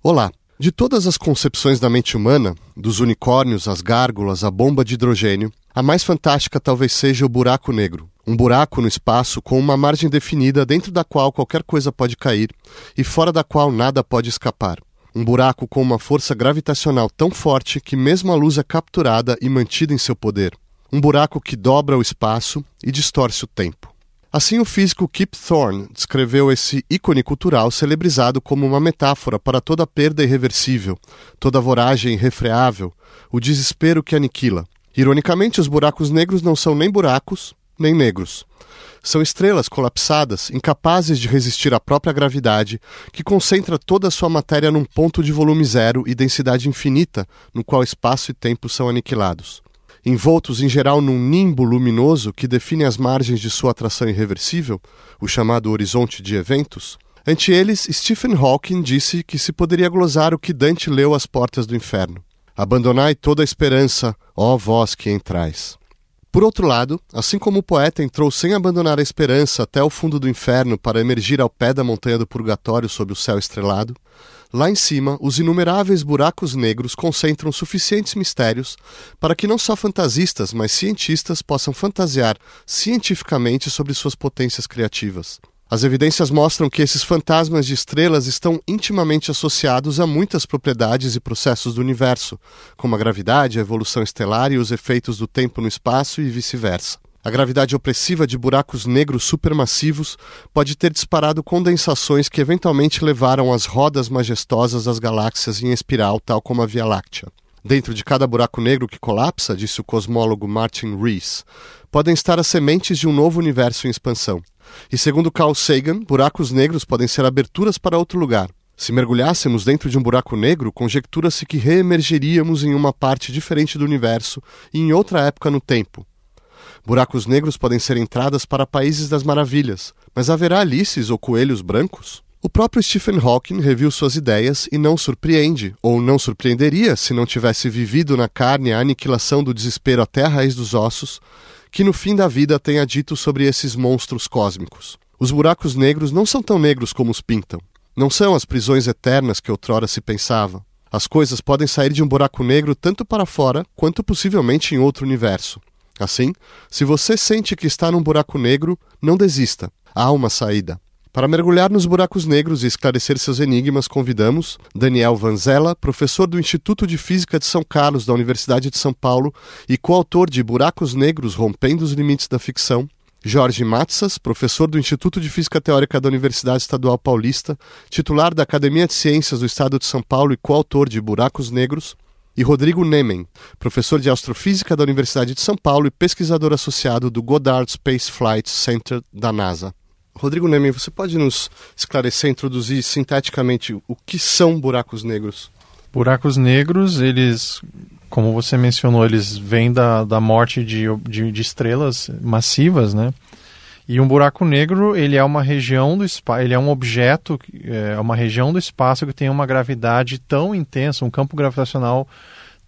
Olá! De todas as concepções da mente humana, dos unicórnios, às gárgulas, à bomba de hidrogênio, a mais fantástica talvez seja o buraco negro. Um buraco no espaço com uma margem definida dentro da qual qualquer coisa pode cair e fora da qual nada pode escapar. Um buraco com uma força gravitacional tão forte que mesmo a luz é capturada e mantida em seu poder. Um buraco que dobra o espaço e distorce o tempo. Assim, o físico Kip Thorne descreveu esse ícone cultural celebrizado como uma metáfora para toda perda irreversível, toda voragem irrefreável, o desespero que aniquila. Ironicamente, os buracos negros não são nem buracos, nem negros. São estrelas colapsadas, incapazes de resistir à própria gravidade, que concentra toda a sua matéria num ponto de volume zero e densidade infinita, no qual espaço e tempo são aniquilados envoltos em geral num nimbo luminoso que define as margens de sua atração irreversível, o chamado horizonte de eventos, ante eles Stephen Hawking disse que se poderia glosar o que Dante leu às portas do inferno. Abandonai toda a esperança, ó vós que entrais. Por outro lado, assim como o poeta entrou sem abandonar a esperança até o fundo do inferno para emergir ao pé da montanha do purgatório sob o céu estrelado, Lá em cima, os inumeráveis buracos negros concentram suficientes mistérios para que não só fantasistas, mas cientistas possam fantasiar cientificamente sobre suas potências criativas. As evidências mostram que esses fantasmas de estrelas estão intimamente associados a muitas propriedades e processos do universo, como a gravidade, a evolução estelar e os efeitos do tempo no espaço e vice-versa. A gravidade opressiva de buracos negros supermassivos pode ter disparado condensações que eventualmente levaram as rodas majestosas das galáxias em espiral, tal como a Via Láctea. Dentro de cada buraco negro que colapsa, disse o cosmólogo Martin Rees, podem estar as sementes de um novo universo em expansão. E segundo Carl Sagan, buracos negros podem ser aberturas para outro lugar. Se mergulhássemos dentro de um buraco negro, conjectura-se que reemergeríamos em uma parte diferente do universo e em outra época no tempo, Buracos negros podem ser entradas para países das maravilhas, mas haverá Alices ou coelhos brancos? O próprio Stephen Hawking reviu suas ideias e não surpreende, ou não surpreenderia se não tivesse vivido na carne a aniquilação do desespero até a raiz dos ossos, que no fim da vida tenha dito sobre esses monstros cósmicos. Os buracos negros não são tão negros como os pintam. Não são as prisões eternas que outrora se pensava. As coisas podem sair de um buraco negro tanto para fora quanto possivelmente em outro universo. Assim, se você sente que está num buraco negro, não desista. Há uma saída. Para mergulhar nos buracos negros e esclarecer seus enigmas, convidamos Daniel Vanzella, professor do Instituto de Física de São Carlos da Universidade de São Paulo e coautor de Buracos Negros Rompendo os Limites da Ficção, Jorge Matsas, professor do Instituto de Física Teórica da Universidade Estadual Paulista, titular da Academia de Ciências do Estado de São Paulo e coautor de Buracos Negros, e Rodrigo Nemen, professor de astrofísica da Universidade de São Paulo e pesquisador associado do Goddard Space Flight Center da NASA. Rodrigo Nemen, você pode nos esclarecer, introduzir sinteticamente o que são buracos negros? Buracos negros, eles, como você mencionou, eles vêm da, da morte de, de, de estrelas massivas, né? E um buraco negro, ele é uma região do espaço, ele é um objeto, é uma região do espaço que tem uma gravidade tão intensa, um campo gravitacional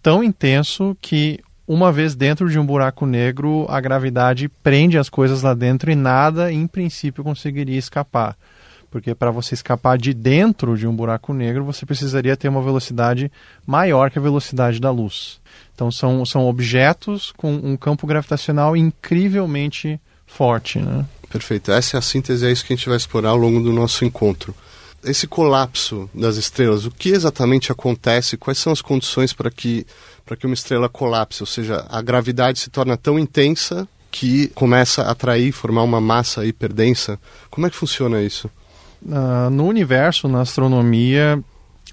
tão intenso que uma vez dentro de um buraco negro, a gravidade prende as coisas lá dentro e nada, em princípio, conseguiria escapar. Porque para você escapar de dentro de um buraco negro, você precisaria ter uma velocidade maior que a velocidade da luz. Então são, são objetos com um campo gravitacional incrivelmente forte, né? Perfeito. Essa é a síntese, é isso que a gente vai explorar ao longo do nosso encontro. Esse colapso das estrelas, o que exatamente acontece? Quais são as condições para que, para que uma estrela colapse? Ou seja, a gravidade se torna tão intensa que começa a atrair, formar uma massa hiperdensa. Como é que funciona isso? Uh, no universo, na astronomia,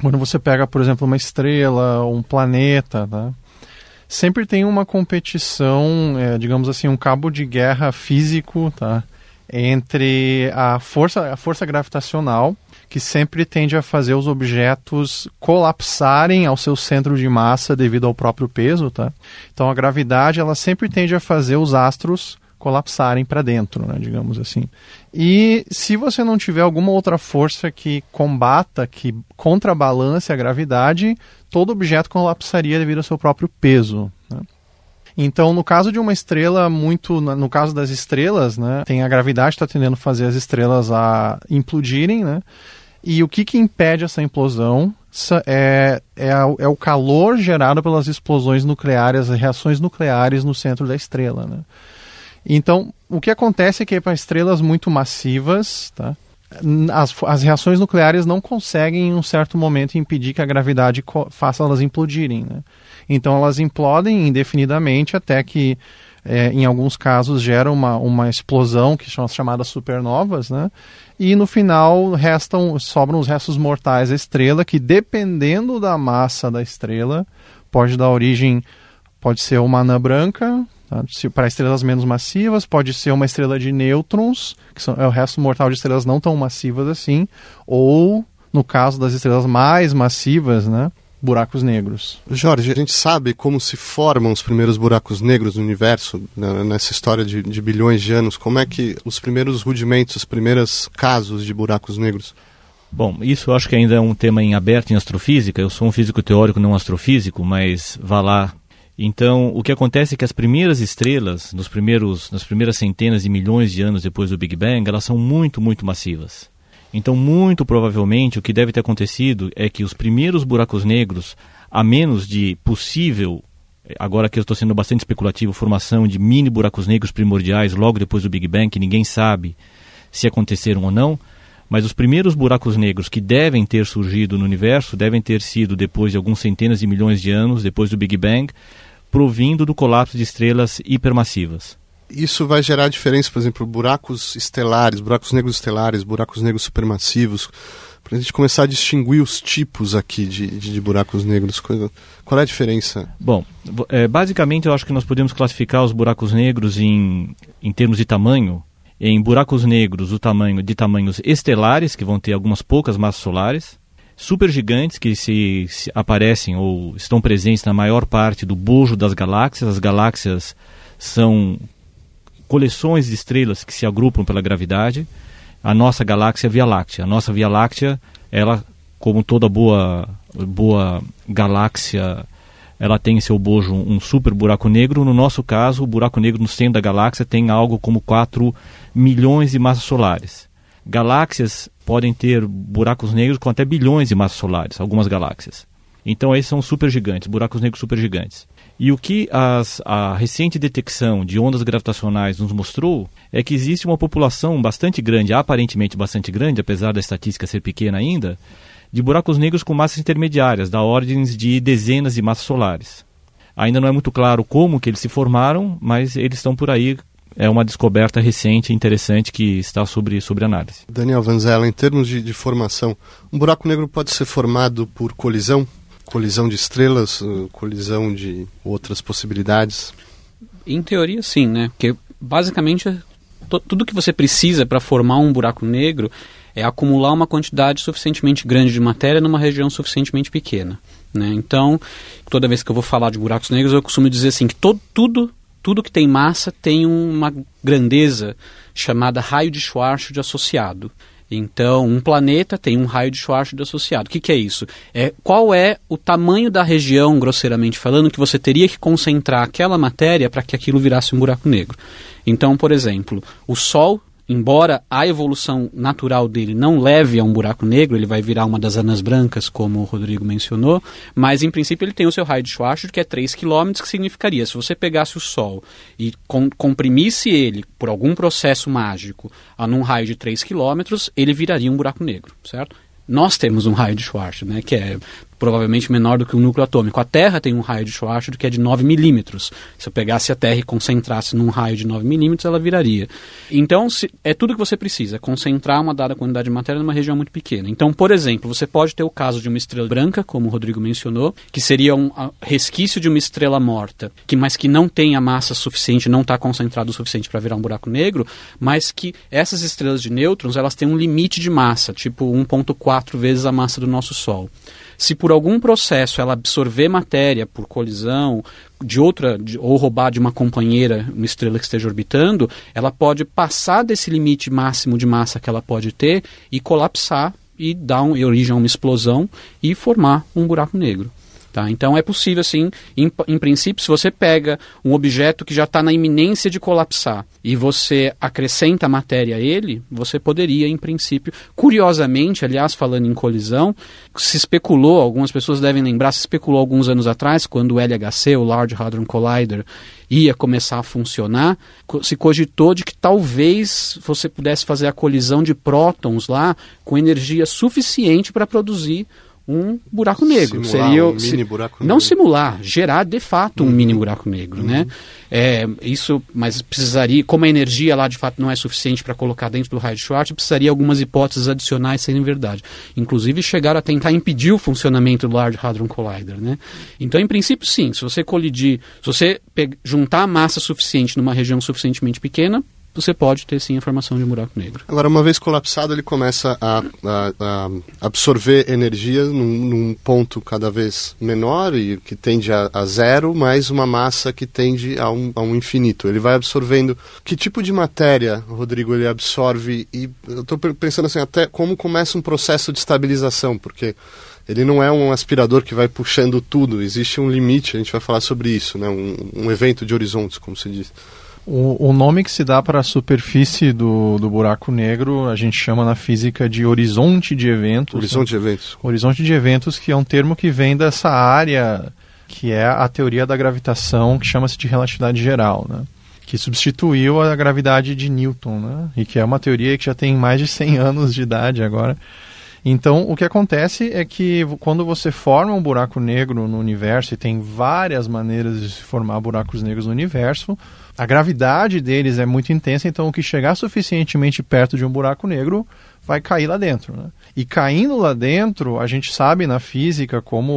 quando você pega, por exemplo, uma estrela, um planeta, tá? Sempre tem uma competição, é, digamos assim, um cabo de guerra físico, tá? Entre a força, a força gravitacional, que sempre tende a fazer os objetos colapsarem ao seu centro de massa devido ao próprio peso, tá? Então a gravidade, ela sempre tende a fazer os astros colapsarem para dentro, né, digamos assim. E se você não tiver alguma outra força que combata, que contrabalance a gravidade, todo objeto colapsaria devido ao seu próprio peso. Né? Então, no caso de uma estrela, muito. No caso das estrelas, né, tem a gravidade está tendendo a fazer as estrelas a implodirem, né? E o que, que impede essa implosão é, é, é, o calor gerado pelas explosões nucleares, as reações nucleares no centro da estrela. Né? Então, o que acontece é que para estrelas muito massivas, tá? as, as reações nucleares não conseguem, em um certo momento, impedir que a gravidade faça elas implodirem. Né? Então, elas implodem indefinidamente até que é, em alguns casos gera uma, uma explosão que são as chamadas supernovas, né? E no final restam, sobram os restos mortais da estrela, que dependendo da massa da estrela, pode dar origem, pode ser uma anã branca, tá? para estrelas menos massivas, pode ser uma estrela de nêutrons, que são, é o resto mortal de estrelas não tão massivas assim, ou no caso das estrelas mais massivas, né? buracos negros. Jorge, a gente sabe como se formam os primeiros buracos negros no universo, né, nessa história de, de, bilhões de anos? Como é que os primeiros rudimentos, os primeiros casos de buracos negros? Bom, isso eu acho que ainda é um tema em aberto em astrofísica. Eu sou um físico teórico, não astrofísico, mas vá lá. Então, o que acontece é que as primeiras estrelas, nos primeiros, nas primeiras centenas de milhões de anos depois do Big Bang, elas são muito, muito massivas. Então, muito provavelmente, o que deve ter acontecido é que os primeiros buracos negros, a menos de possível, agora que eu estou sendo bastante especulativo, formação de mini buracos negros primordiais logo depois do Big Bang, que ninguém sabe se aconteceram ou não, mas os primeiros buracos negros que devem ter surgido no universo devem ter sido depois de alguns centenas de milhões de anos, depois do Big Bang, provindo do colapso de estrelas hipermassivas isso vai gerar diferença, por exemplo, buracos estelares, buracos negros estelares, buracos negros supermassivos, para a gente começar a distinguir os tipos aqui de, de, de buracos negros. Qual é a diferença? Bom, é, basicamente eu acho que nós podemos classificar os buracos negros em, em termos de tamanho, em buracos negros o tamanho de tamanhos estelares, que vão ter algumas poucas massas solares, supergigantes que se, se aparecem ou estão presentes na maior parte do bojo das galáxias. As galáxias são coleções de estrelas que se agrupam pela gravidade. A nossa galáxia é Via Láctea. A nossa Via Láctea, ela, como toda boa, boa galáxia, ela tem em seu bojo um super buraco negro. No nosso caso, o buraco negro no centro da galáxia tem algo como 4 milhões de massas solares. Galáxias podem ter buracos negros com até bilhões de massas solares, algumas galáxias. Então, esses são supergigantes, buracos negros supergigantes. E o que as, a recente detecção de ondas gravitacionais nos mostrou é que existe uma população bastante grande, aparentemente bastante grande, apesar da estatística ser pequena ainda, de buracos negros com massas intermediárias, da ordem de dezenas de massas solares. Ainda não é muito claro como que eles se formaram, mas eles estão por aí. É uma descoberta recente e interessante que está sobre, sobre análise. Daniel Vanzella, em termos de, de formação, um buraco negro pode ser formado por colisão? colisão de estrelas, uh, colisão de outras possibilidades? Em teoria, sim, né? Porque basicamente tudo que você precisa para formar um buraco negro é acumular uma quantidade suficientemente grande de matéria numa região suficientemente pequena. Né? Então, toda vez que eu vou falar de buracos negros, eu costumo dizer assim que todo, tudo, tudo que tem massa tem uma grandeza chamada raio de Schwarzschild associado. Então, um planeta tem um raio de Schwarzschild associado. O que, que, é isso? É qual é o tamanho da região, grosseiramente falando, que você teria que concentrar aquela matéria para que aquilo virasse um buraco negro. Então, por exemplo, o Sol embora a evolução natural dele não leve a um buraco negro, ele vai virar uma das anãs brancas, como o Rodrigo mencionou, mas em princípio ele tem o seu raio de Schwarzschild, que é 3 km, que significaria, se você pegasse o Sol e com, comprimisse ele por algum processo mágico a num raio de 3 km, ele viraria um buraco negro, certo? Nós temos um raio de Schwarzschild, né, que é provavelmente menor do que o núcleo atômico. A Terra tem um raio de Schwarzschild que é de 9 milímetros. Se eu pegasse a Terra e concentrasse num raio de 9 milímetros, ela viraria. Então, se, é tudo que você precisa, concentrar uma dada quantidade de matéria numa região muito pequena. Então, por exemplo, você pode ter o caso de uma estrela branca, como o Rodrigo mencionou, que seria um resquício de uma estrela morta, que mas que não tem a massa suficiente, não está concentrado o suficiente para virar um buraco negro, mas que essas estrelas de nêutrons, elas têm um limite de massa, tipo 1.4 vezes a massa do nosso Sol. Se por algum processo ela absorver matéria por colisão de outra de, ou roubar de uma companheira, uma estrela que esteja orbitando, ela pode passar desse limite máximo de massa que ela pode ter e colapsar e dar um, origem a uma explosão e formar um buraco negro. Tá? Então é possível, sim, em, em princípio, se você pega um objeto que já está na iminência de colapsar e você acrescenta matéria a ele, você poderia, em princípio, curiosamente, aliás, falando em colisão, se especulou, algumas pessoas devem lembrar, se especulou alguns anos atrás, quando o LHC, o Large Hadron Collider, ia começar a funcionar, se cogitou de que talvez você pudesse fazer a colisão de prótons lá com energia suficiente para produzir um buraco negro. Simular Seria um mini buraco negro. não simular, gerar de fato um mini buraco negro, né? É, isso, mas precisaria, como a energia lá de fato não é suficiente para colocar dentro do raio de Schwartz, precisaria algumas hipóteses adicionais serem verdade. Inclusive chegaram a tentar impedir o funcionamento do Large Hadron Collider, né? Então, em princípio, sim. Se você colidir, se você juntar massa suficiente numa região suficientemente pequena, você pode ter sim a formação de um buraco negro. Agora, uma vez colapsado, ele começa a, a, a absorver energia num, num, ponto cada vez menor e que tende a, a, zero, mais uma massa que tende a um, a um infinito. Ele vai absorvendo. Que tipo de matéria, Rodrigo, ele absorve? E eu estou pensando assim, até como começa um processo de estabilização, porque ele não é um aspirador que vai puxando tudo, existe um limite, a gente vai falar sobre isso, né? um, um evento de horizontes, como se diz. O, o, nome que se dá para a superfície do, do buraco negro a gente chama na física de horizonte de eventos. Horizonte né? de eventos. Horizonte de eventos, que é um termo que vem dessa área que é a teoria da gravitação, que chama-se de relatividade geral, né? que substituiu a gravidade de Newton, né? e que é uma teoria que já tem mais de 100 anos de idade agora. Então, o que acontece é que quando você forma um buraco negro no universo, e tem várias maneiras de se formar buracos negros no universo, a gravidade deles é muito intensa, então o que chegar suficientemente perto de um buraco negro vai cair lá dentro. Né? E caindo lá dentro, a gente sabe na física, como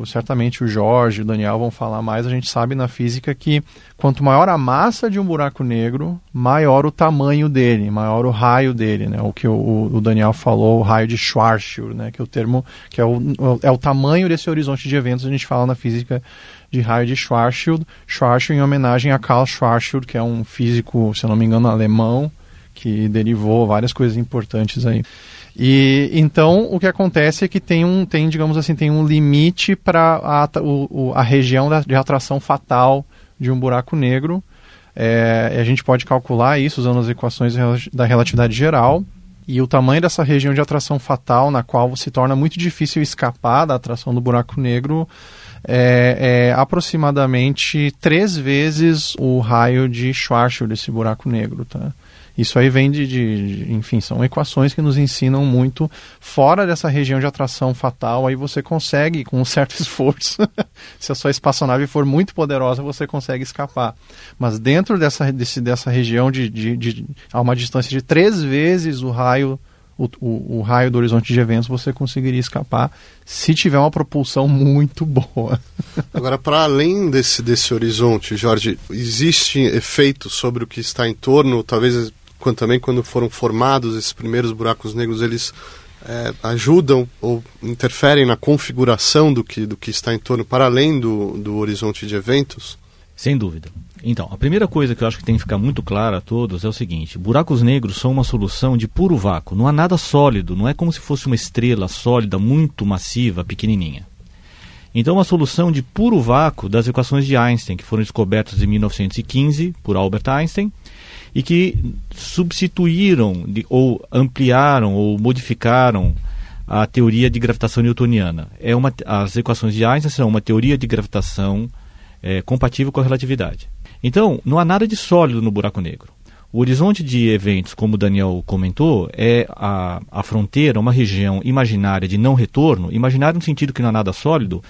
o, certamente o Jorge e o Daniel vão falar mais, a gente sabe na física que quanto maior a massa de um buraco negro, maior o tamanho dele, maior o raio dele, né? O que o, o Daniel falou, o raio de Schwarzschild, né? Que é o termo, que é o, é o tamanho desse horizonte de eventos, a gente fala na física de de Schwarzschild, Schwarzschild em homenagem a Karl Schwarzschild, que é um físico, se eu não me engano, alemão, que derivou várias coisas importantes aí. E então o que acontece é que tem um, tem, digamos assim, tem um limite para a, a região da, de atração fatal de um buraco negro. É, a gente pode calcular isso usando as equações da relatividade geral. E o tamanho dessa região de atração fatal, na qual se torna muito difícil escapar da atração do buraco negro, é, é aproximadamente três vezes o raio de Schwarzschild desse buraco negro, tá? Isso aí vem de, de, de, enfim, são equações que nos ensinam muito. Fora dessa região de atração fatal, aí você consegue, com um certo esforço, se a sua espaçonave for muito poderosa, você consegue escapar. Mas dentro dessa, desse, dessa região de, de, de, a uma distância de três vezes o raio o, o, o, raio do horizonte de eventos, você conseguiria escapar se tiver uma propulsão muito boa. Agora, para além desse, desse horizonte, Jorge, existem efeitos sobre o que está em torno, talvez quando, também quando foram formados esses primeiros buracos negros, eles é, ajudam ou interferem na configuração do que, do que está em torno, para além do, do horizonte de eventos? Sem dúvida. Então, a primeira coisa que eu acho que tem que ficar muito clara a todos é o seguinte: buracos negros são uma solução de puro vácuo. Não há nada sólido, não é como se fosse uma estrela sólida, muito massiva, pequenininha. Então, uma solução de puro vácuo das equações de Einstein, que foram descobertas em 1915 por Albert Einstein, e que substituíram ou ampliaram ou modificaram a teoria de gravitação newtoniana. É uma, as equações de Einstein são uma teoria de gravitação é, compatível com a relatividade. Então, não há nada de sólido no buraco negro. O horizonte de eventos, como o Daniel comentou, é a, a fronteira, uma região imaginária de não retorno, imaginária no sentido que não há nada sólido,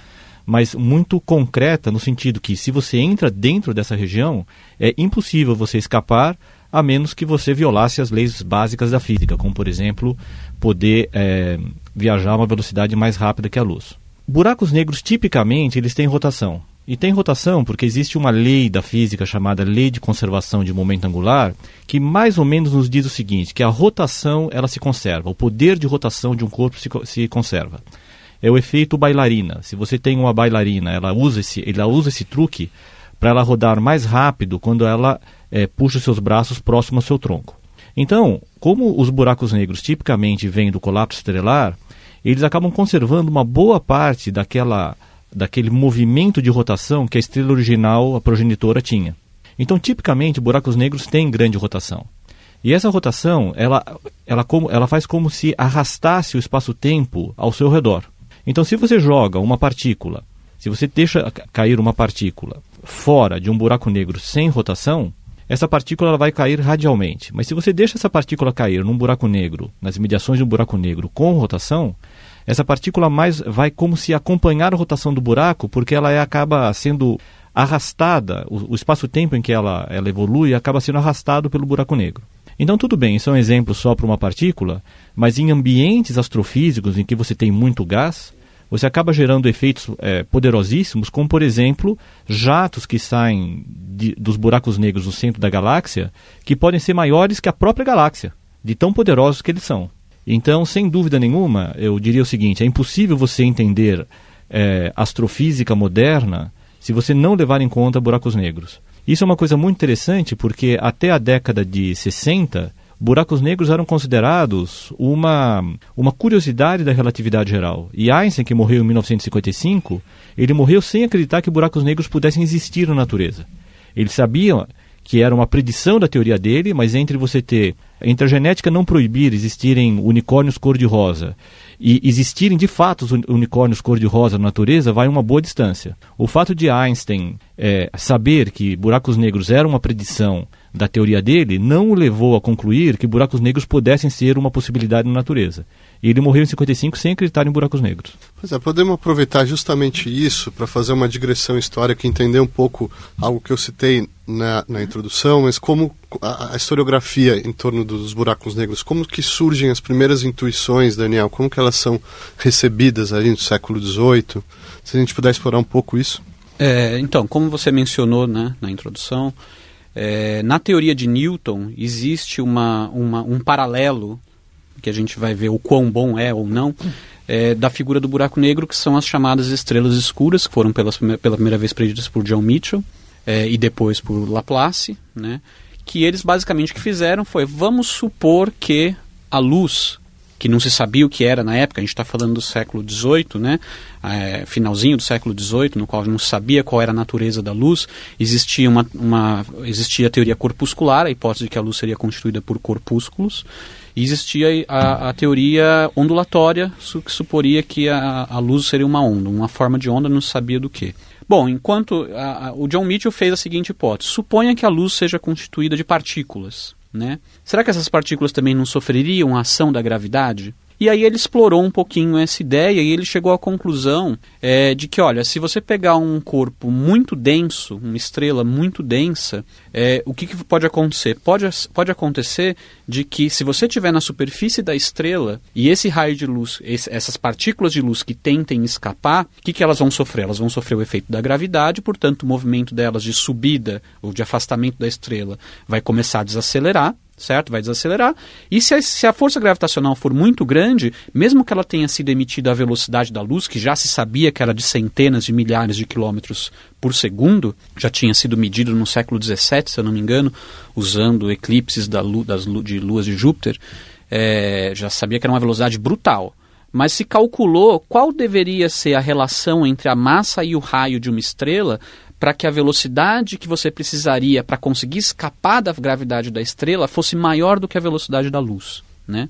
mas muito concreta no sentido que se você entra dentro dessa região, é impossível você escapar a menos que você violasse as leis básicas da física, como por exemplo poder é, viajar a uma velocidade mais rápida que a luz. Buracos negros tipicamente eles têm rotação. E tem rotação porque existe uma lei da física chamada lei de conservação de momento angular, que mais ou menos nos diz o seguinte, que a rotação ela se conserva, o poder de rotação de um corpo se, se conserva é o efeito bailarina. Se você tem uma bailarina, ela usa esse, ela usa esse truque para ela rodar mais rápido quando ela é, puxa seus braços próximo ao seu tronco. Então, como os buracos negros tipicamente vêm do colapso estrelar, eles acabam conservando uma boa parte daquela daquele movimento de rotação que a estrela original, a progenitora, tinha. Então, tipicamente, buracos negros têm grande rotação. E essa rotação, ela, ela, como, ela faz como se arrastasse o espaço-tempo ao seu redor. Então, se você joga uma partícula, se você deixa cair uma partícula fora de um buraco negro sem rotação, essa partícula ela vai cair radialmente. Mas se você deixa essa partícula cair num buraco negro, nas imediações de um buraco negro com rotação, essa partícula mais vai como se acompanhar a rotação do buraco, porque ela é, acaba sendo arrastada, o, o espaço-tempo em que ela, ela evolui acaba sendo arrastado pelo buraco negro. Então, tudo bem, isso é um exemplo só para uma partícula, mas em ambientes astrofísicos em que você tem muito gás, você acaba gerando efeitos é, poderosíssimos, como, por exemplo, jatos que saem de, dos buracos negros no centro da galáxia, que podem ser maiores que a própria galáxia, de tão poderosos que eles são. Então, sem dúvida nenhuma, eu diria o seguinte: é impossível você entender é, astrofísica moderna se você não levar em conta buracos negros. Isso é uma coisa muito interessante porque até a década de 60, buracos negros eram considerados uma, uma curiosidade da relatividade geral. E Einstein, que morreu em 1955, ele morreu sem acreditar que buracos negros pudessem existir na natureza. Ele sabia que era uma predição da teoria dele, mas entre você ter, a genética não proibir existirem unicórnios cor-de-rosa e existirem de fato os unicórnios cor-de-rosa na natureza, vai uma boa distância. O fato de Einstein é, saber que buracos negros era uma predição da teoria dele não o levou a concluir que buracos negros pudessem ser uma possibilidade na natureza. E ele morreu em 55 sem acreditar em buracos negros. Pois é, podemos aproveitar justamente isso para fazer uma digressão histórica entender um pouco algo que eu citei na, na introdução, mas como a, a, historiografia em torno dos buracos negros, como que surgem as primeiras intuições, Daniel, como que elas são recebidas ali no século XVIII? Se a gente puder explorar um pouco isso. É, então, como você mencionou né, na introdução, é, na teoria de Newton existe uma, uma, um paralelo que a gente vai ver o quão bom é ou não, é, da figura do buraco negro, que são as chamadas estrelas escuras, que foram pelas, pela primeira vez preditas por John Mitchell é, e depois por Laplace, né? que eles basicamente que fizeram foi, vamos supor que a luz, que não se sabia o que era na época, a gente está falando do século XVIII, né? É, finalzinho do século XVIII, no qual não sabia qual era a natureza da luz, existia, uma, uma, existia a teoria corpuscular, a hipótese de que a luz seria constituída por corpúsculos, existia a, a teoria ondulatória, que suporia que a, a luz seria uma onda, uma forma de onda, não sabia do que. Bom, enquanto a, o John Mitchell fez a seguinte hipótese: suponha que a luz seja constituída de partículas. Né? Será que essas partículas também não sofreriam a ação da gravidade? E aí ele explorou um pouquinho essa ideia e ele chegou à conclusão é, de que, olha, se você pegar um corpo muito denso, uma estrela muito densa, é, o que, que, pode acontecer? Pode, pode acontecer de que se você estiver na superfície da estrela e esse raio de luz, esse, essas partículas de luz que tentem escapar, o que, que elas vão sofrer? Elas vão sofrer o efeito da gravidade, portanto o movimento delas de subida ou de afastamento da estrela vai começar a desacelerar, certo? Vai desacelerar. E se a, se a, força gravitacional for muito grande, mesmo que ela tenha sido emitida à velocidade da luz, que já se sabia que era de centenas de milhares de quilômetros por segundo, já tinha sido medido no século XVII, se eu não me engano, usando eclipses da das, de luas de Júpiter, é, já sabia que era uma velocidade brutal. Mas se calculou qual deveria ser a relação entre a massa e o raio de uma estrela para que a velocidade que você precisaria para conseguir escapar da gravidade da estrela fosse maior do que a velocidade da luz, né?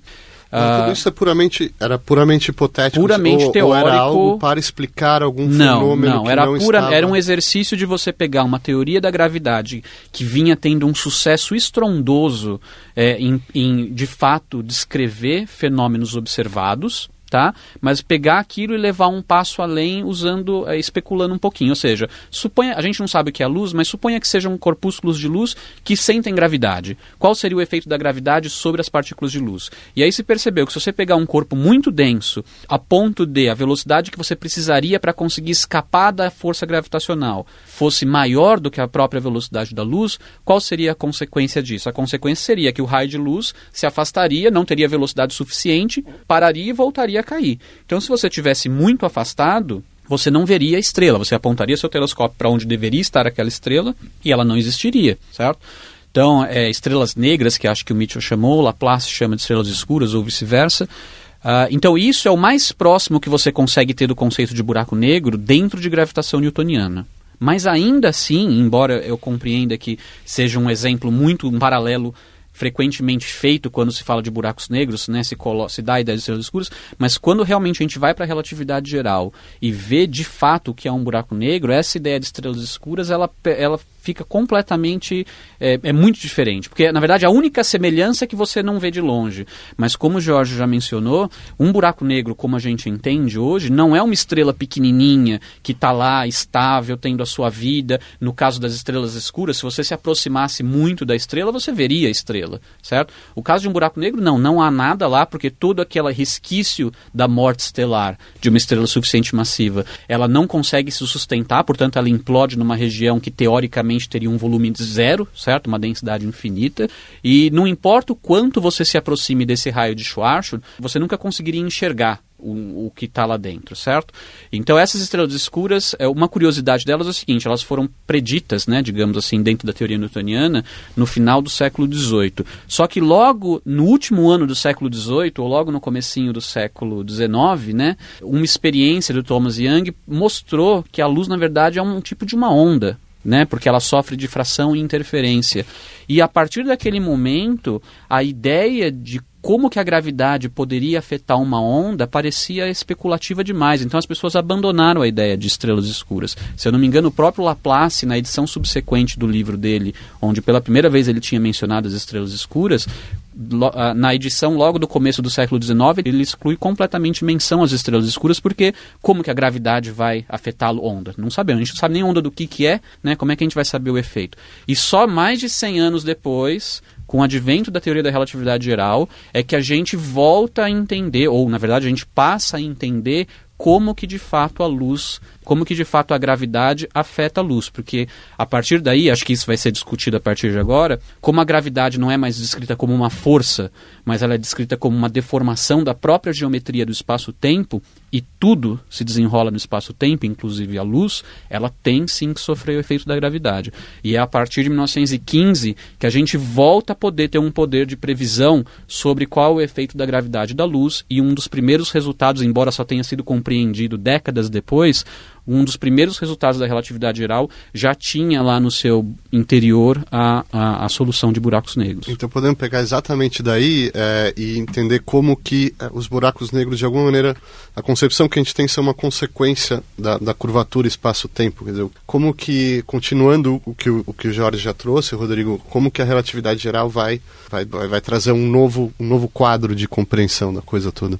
Então, tudo isso é puramente, era puramente hipotético? Puramente ou, teórico. Ou era algo para explicar algum não, fenômeno não, era não pura, estava... Era um exercício de você pegar uma teoria da gravidade que vinha tendo um sucesso estrondoso é, em, em, de fato, descrever fenômenos observados, tá? Mas pegar aquilo e levar um passo além usando, é, especulando um pouquinho. Ou seja, suponha, a gente não sabe o que é luz, mas suponha que sejam corpúsculos de luz que sentem gravidade. Qual seria o efeito da gravidade sobre as partículas de luz? E aí se percebeu que se você pegar um corpo muito denso, a ponto de a velocidade que você precisaria para conseguir escapar da força gravitacional fosse maior do que a própria velocidade da luz, qual seria a consequência disso? A consequência seria que o raio de luz se afastaria, não teria velocidade suficiente, pararia e voltaria ia cair. Então, se você tivesse muito afastado, você não veria a estrela. Você apontaria seu telescópio para onde deveria estar aquela estrela e ela não existiria, certo? Então, é, estrelas negras, que acho que o Mitchell chamou, Laplace chama de estrelas escuras ou vice-versa, Uh, então isso é o mais próximo que você consegue ter do conceito de buraco negro dentro de gravitação newtoniana. Mas ainda assim, embora eu compreenda que seja um exemplo muito um paralelo frequentemente feito quando se fala de buracos negros, né, se, se dá a ideia de estrelas escuras, mas quando realmente a gente vai para a relatividade geral e vê de fato o que é um buraco negro, essa ideia de estrelas escuras ela, ela fica completamente. É, é, muito diferente. Porque, na verdade, a única semelhança é que você não vê de longe. Mas, como o Jorge já mencionou, um buraco negro, como a gente entende hoje, não é uma estrela pequenininha que está lá, estável, tendo a sua vida. No caso das estrelas escuras, se você se aproximasse muito da estrela, você veria a estrela, certo? O caso de um buraco negro, não, não há nada lá, porque todo aquele resquício da morte estelar de uma estrela suficiente massiva, ela não consegue se sustentar, portanto, ela implode numa região que, teoricamente, teria um volume de zero, certo? Uma densidade infinita. E não importa o quanto você se aproxime desse raio de Schwarzschild, você nunca conseguiria enxergar o, o, que está lá dentro, certo? Então essas estrelas escuras, é, uma curiosidade delas é o seguinte, elas foram preditas, né, digamos assim, dentro da teoria newtoniana, no final do século XVIII. Só que logo no último ano do século XVIII, ou logo no comecinho do século XIX, né, uma experiência do Thomas Young mostrou que a luz, na verdade, é um tipo de uma onda, né? Porque ela sofre difração e interferência. E a partir daquele momento, a ideia de como que a gravidade poderia afetar uma onda parecia especulativa demais. Então as pessoas abandonaram a ideia de estrelas escuras. Se eu não me engano, o próprio Laplace, na edição subsequente do livro dele, onde pela primeira vez ele tinha mencionado as estrelas escuras, ah, na edição logo do começo do século XIX, ele exclui completamente menção às estrelas escuras, porque como que a gravidade vai afetar a onda? Não sabemos, a gente não sabe nem onda do que, que é, né? como é que a gente vai saber o efeito? E só mais de 100 anos depois, com o advento da teoria da relatividade geral, é que a gente volta a entender, ou na verdade a gente passa a entender como que de fato a luz, como que de fato a gravidade afeta a luz, porque a partir daí, acho que isso vai ser discutido a partir de agora, como a gravidade não é mais descrita como uma força, mas ela é descrita como uma deformação da própria geometria do espaço-tempo, e tudo se desenrola no espaço-tempo, inclusive a luz, ela tem sim que sofrer o efeito da gravidade. E é a partir de 1915 que a gente volta a poder ter um poder de previsão sobre qual é o efeito da gravidade da luz, e um dos primeiros resultados, embora só tenha sido compreendido décadas depois, um dos primeiros resultados da relatividade geral já tinha lá no seu interior a, a, a solução de buracos negros. Então podemos pegar exatamente daí é, e entender como que é, os buracos negros, de alguma maneira, a concepção que a gente tem são uma consequência da, da curvatura espaço-tempo. Quer dizer, como que, continuando o que o, o, que o Jorge já trouxe, Rodrigo, como que a relatividade geral vai, vai, vai, vai trazer um novo, um novo quadro de compreensão da coisa toda.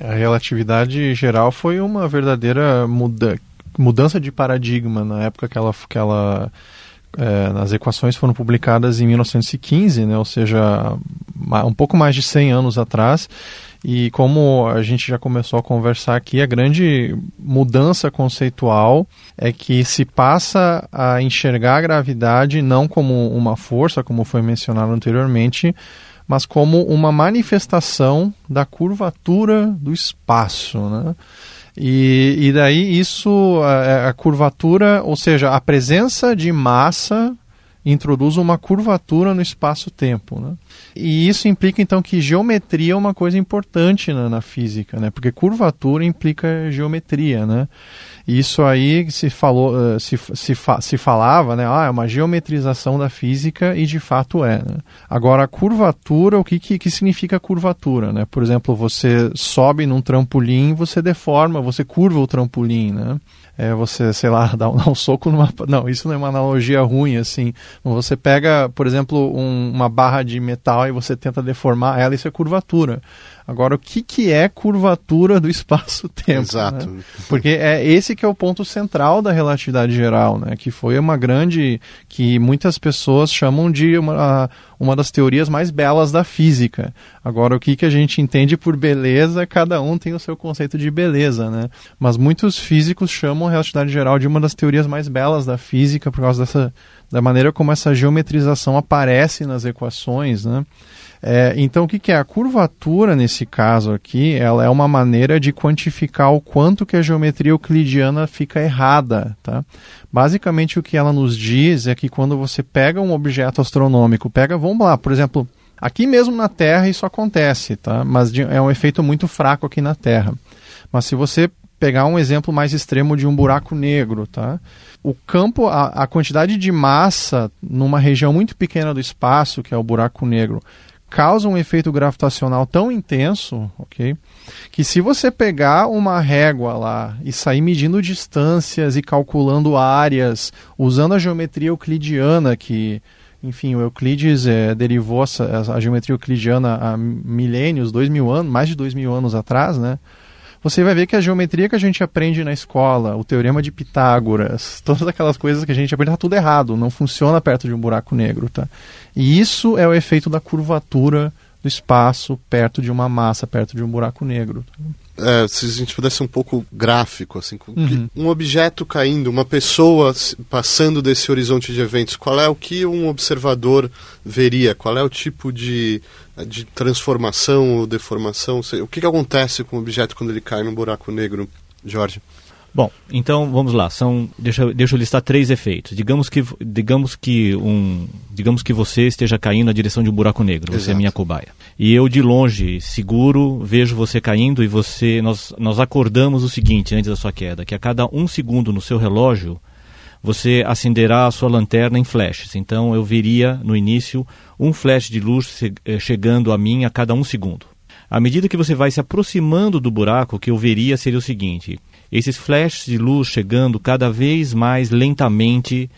A relatividade geral foi uma verdadeira muda mudança de paradigma na época que ela, que ela é, as equações foram publicadas em 1915, né, ou seja, um pouco mais de 100 anos atrás. E como a gente já começou a conversar aqui, a grande mudança conceitual é que se passa a enxergar a gravidade não como uma força, como foi mencionado anteriormente, mas como uma manifestação da curvatura do espaço. Né? E, e daí isso, a, a curvatura, ou seja, a presença de massa introduz uma curvatura no espaço-tempo. Né? E isso implica então que geometria é uma coisa importante na, na física, né? porque curvatura implica geometria. Né? Isso aí se falou, eh, se, se, se falava, né? Ah, é uma geometrização da física e de fato é. Né? Agora, a curvatura, o que, que, que significa curvatura? Né? Por exemplo, você sobe num trampolim, você deforma, você curva o trampolim, né? é você, sei lá, dar um, dar um, soco numa. Não, isso não é uma analogia ruim, assim. Você pega, por exemplo, um, uma barra de metal e você tenta deformar ela, isso é curvatura. Agora, o que, que é curvatura do espaço-tempo? Exato. Né? Porque é esse que é o ponto central da relatividade geral, né? que foi uma grande. que muitas pessoas chamam de uma, uma das teorias mais belas da física. Agora, o que, que a gente entende por beleza, cada um tem o seu conceito de beleza, né? Mas muitos físicos chamam a relatividade geral de uma das teorias mais belas da física por causa dessa da maneira como essa geometrização aparece nas equações, né? É, então, o que, que, é? A curvatura, nesse caso aqui, ela é uma maneira de quantificar o quanto que a geometria euclidiana fica errada. Tá? Basicamente, o que ela nos diz é que quando você pega um objeto astronômico, pega, vamos lá, por exemplo, Aqui mesmo na Terra isso acontece, tá? Mas é um efeito muito fraco aqui na Terra. Mas se você pegar um exemplo mais extremo de um buraco negro, tá? O campo, a, a quantidade de massa numa região muito pequena do espaço, que é o buraco negro, causa um efeito gravitacional tão intenso, ok? Que se você pegar uma régua lá e sair medindo distâncias e calculando áreas, usando a geometria euclidiana, que, enfim, o Euclides é, derivou essa, a geometria euclidiana há milênios, dois mil anos, mais de dois mil anos atrás, né? Você vai ver que a geometria que a gente aprende na escola, o teorema de Pitágoras, todas aquelas coisas que a gente aprende, está tudo errado, não funciona perto de um buraco negro, tá? E isso é o efeito da curvatura do espaço perto de uma massa, perto de um buraco negro. Tá? É, se a gente pudesse ser um pouco gráfico, assim, uhum. um objeto caindo, uma pessoa passando desse horizonte de eventos, qual é o que um observador veria? Qual é o tipo de, de transformação ou deformação? O que, que acontece com o objeto quando ele cai num buraco negro, Jorge? Bom, então vamos lá. São, deixa, deixa eu listar três efeitos. Digamos que, digamos que um, digamos que você esteja caindo na direção de um buraco negro. Exato. Você é minha cobaia. E eu de longe, seguro, vejo você caindo e você, nós, nós acordamos o seguinte antes da sua queda, que a cada um segundo no seu relógio você acenderá a sua lanterna em flashes. Então eu veria no início um flash de luz eh, chegando a mim a cada um segundo. À medida que você vai se aproximando do buraco, o que eu veria seria o seguinte: esses flashes de luz chegando cada vez mais lentamente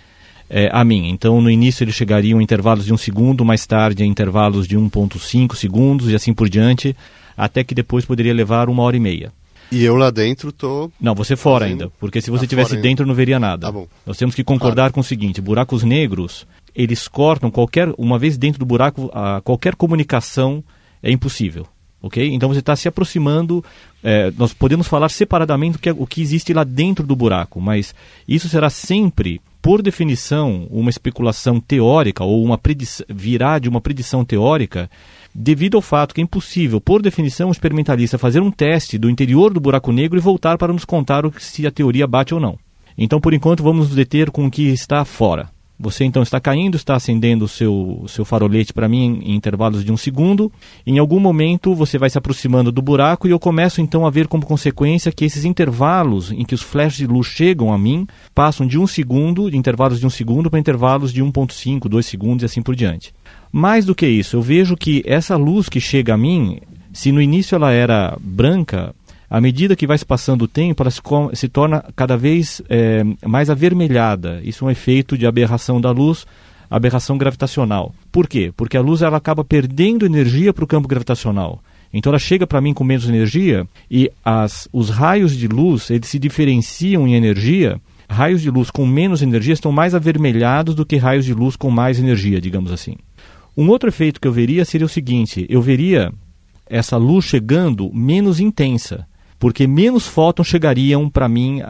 é, a mim. Então, no início eles chegariam em intervalos de um segundo, mais tarde em intervalos de 1,5 segundos e assim por diante, até que depois poderia levar uma hora e meia. E eu lá dentro tô. Não, você fora fazendo... ainda, porque se você estivesse tá dentro não veria nada. Tá bom. Nós temos que concordar claro. com o seguinte: buracos negros eles cortam qualquer, uma vez dentro do buraco, a, qualquer comunicação é impossível ok? Então você está se aproximando. É, nós podemos falar separadamente o que, é, o que existe lá dentro do buraco, mas isso será sempre, por definição, uma especulação teórica ou uma virá de uma predição teórica, devido ao fato que é impossível, por definição, um experimentalista fazer um teste do interior do buraco negro e voltar para nos contar se a teoria bate ou não. Então, por enquanto, vamos nos deter com o que está fora. Você então está caindo, está acendendo o seu, seu farolete para mim em, em, intervalos de um segundo. Em algum momento você vai se aproximando do buraco e eu começo então a ver como consequência que esses intervalos em que os flashes de luz chegam a mim passam de um segundo, de intervalos de um segundo, para intervalos de 1,5, 2 segundos e assim por diante. Mais do que isso, eu vejo que essa luz que chega a mim, se no início ela era branca, à medida que vai se passando o tempo, ela se, se torna cada vez é, mais avermelhada. Isso é um efeito de aberração da luz, aberração gravitacional. Por quê? Porque a luz ela acaba perdendo energia para o campo gravitacional. Então ela chega para mim com menos energia e as, os raios de luz eles se diferenciam em energia. Raios de luz com menos energia estão mais avermelhados do que raios de luz com mais energia, digamos assim. Um outro efeito que eu veria seria o seguinte: eu veria essa luz chegando menos intensa porque menos fótons chegariam para mim,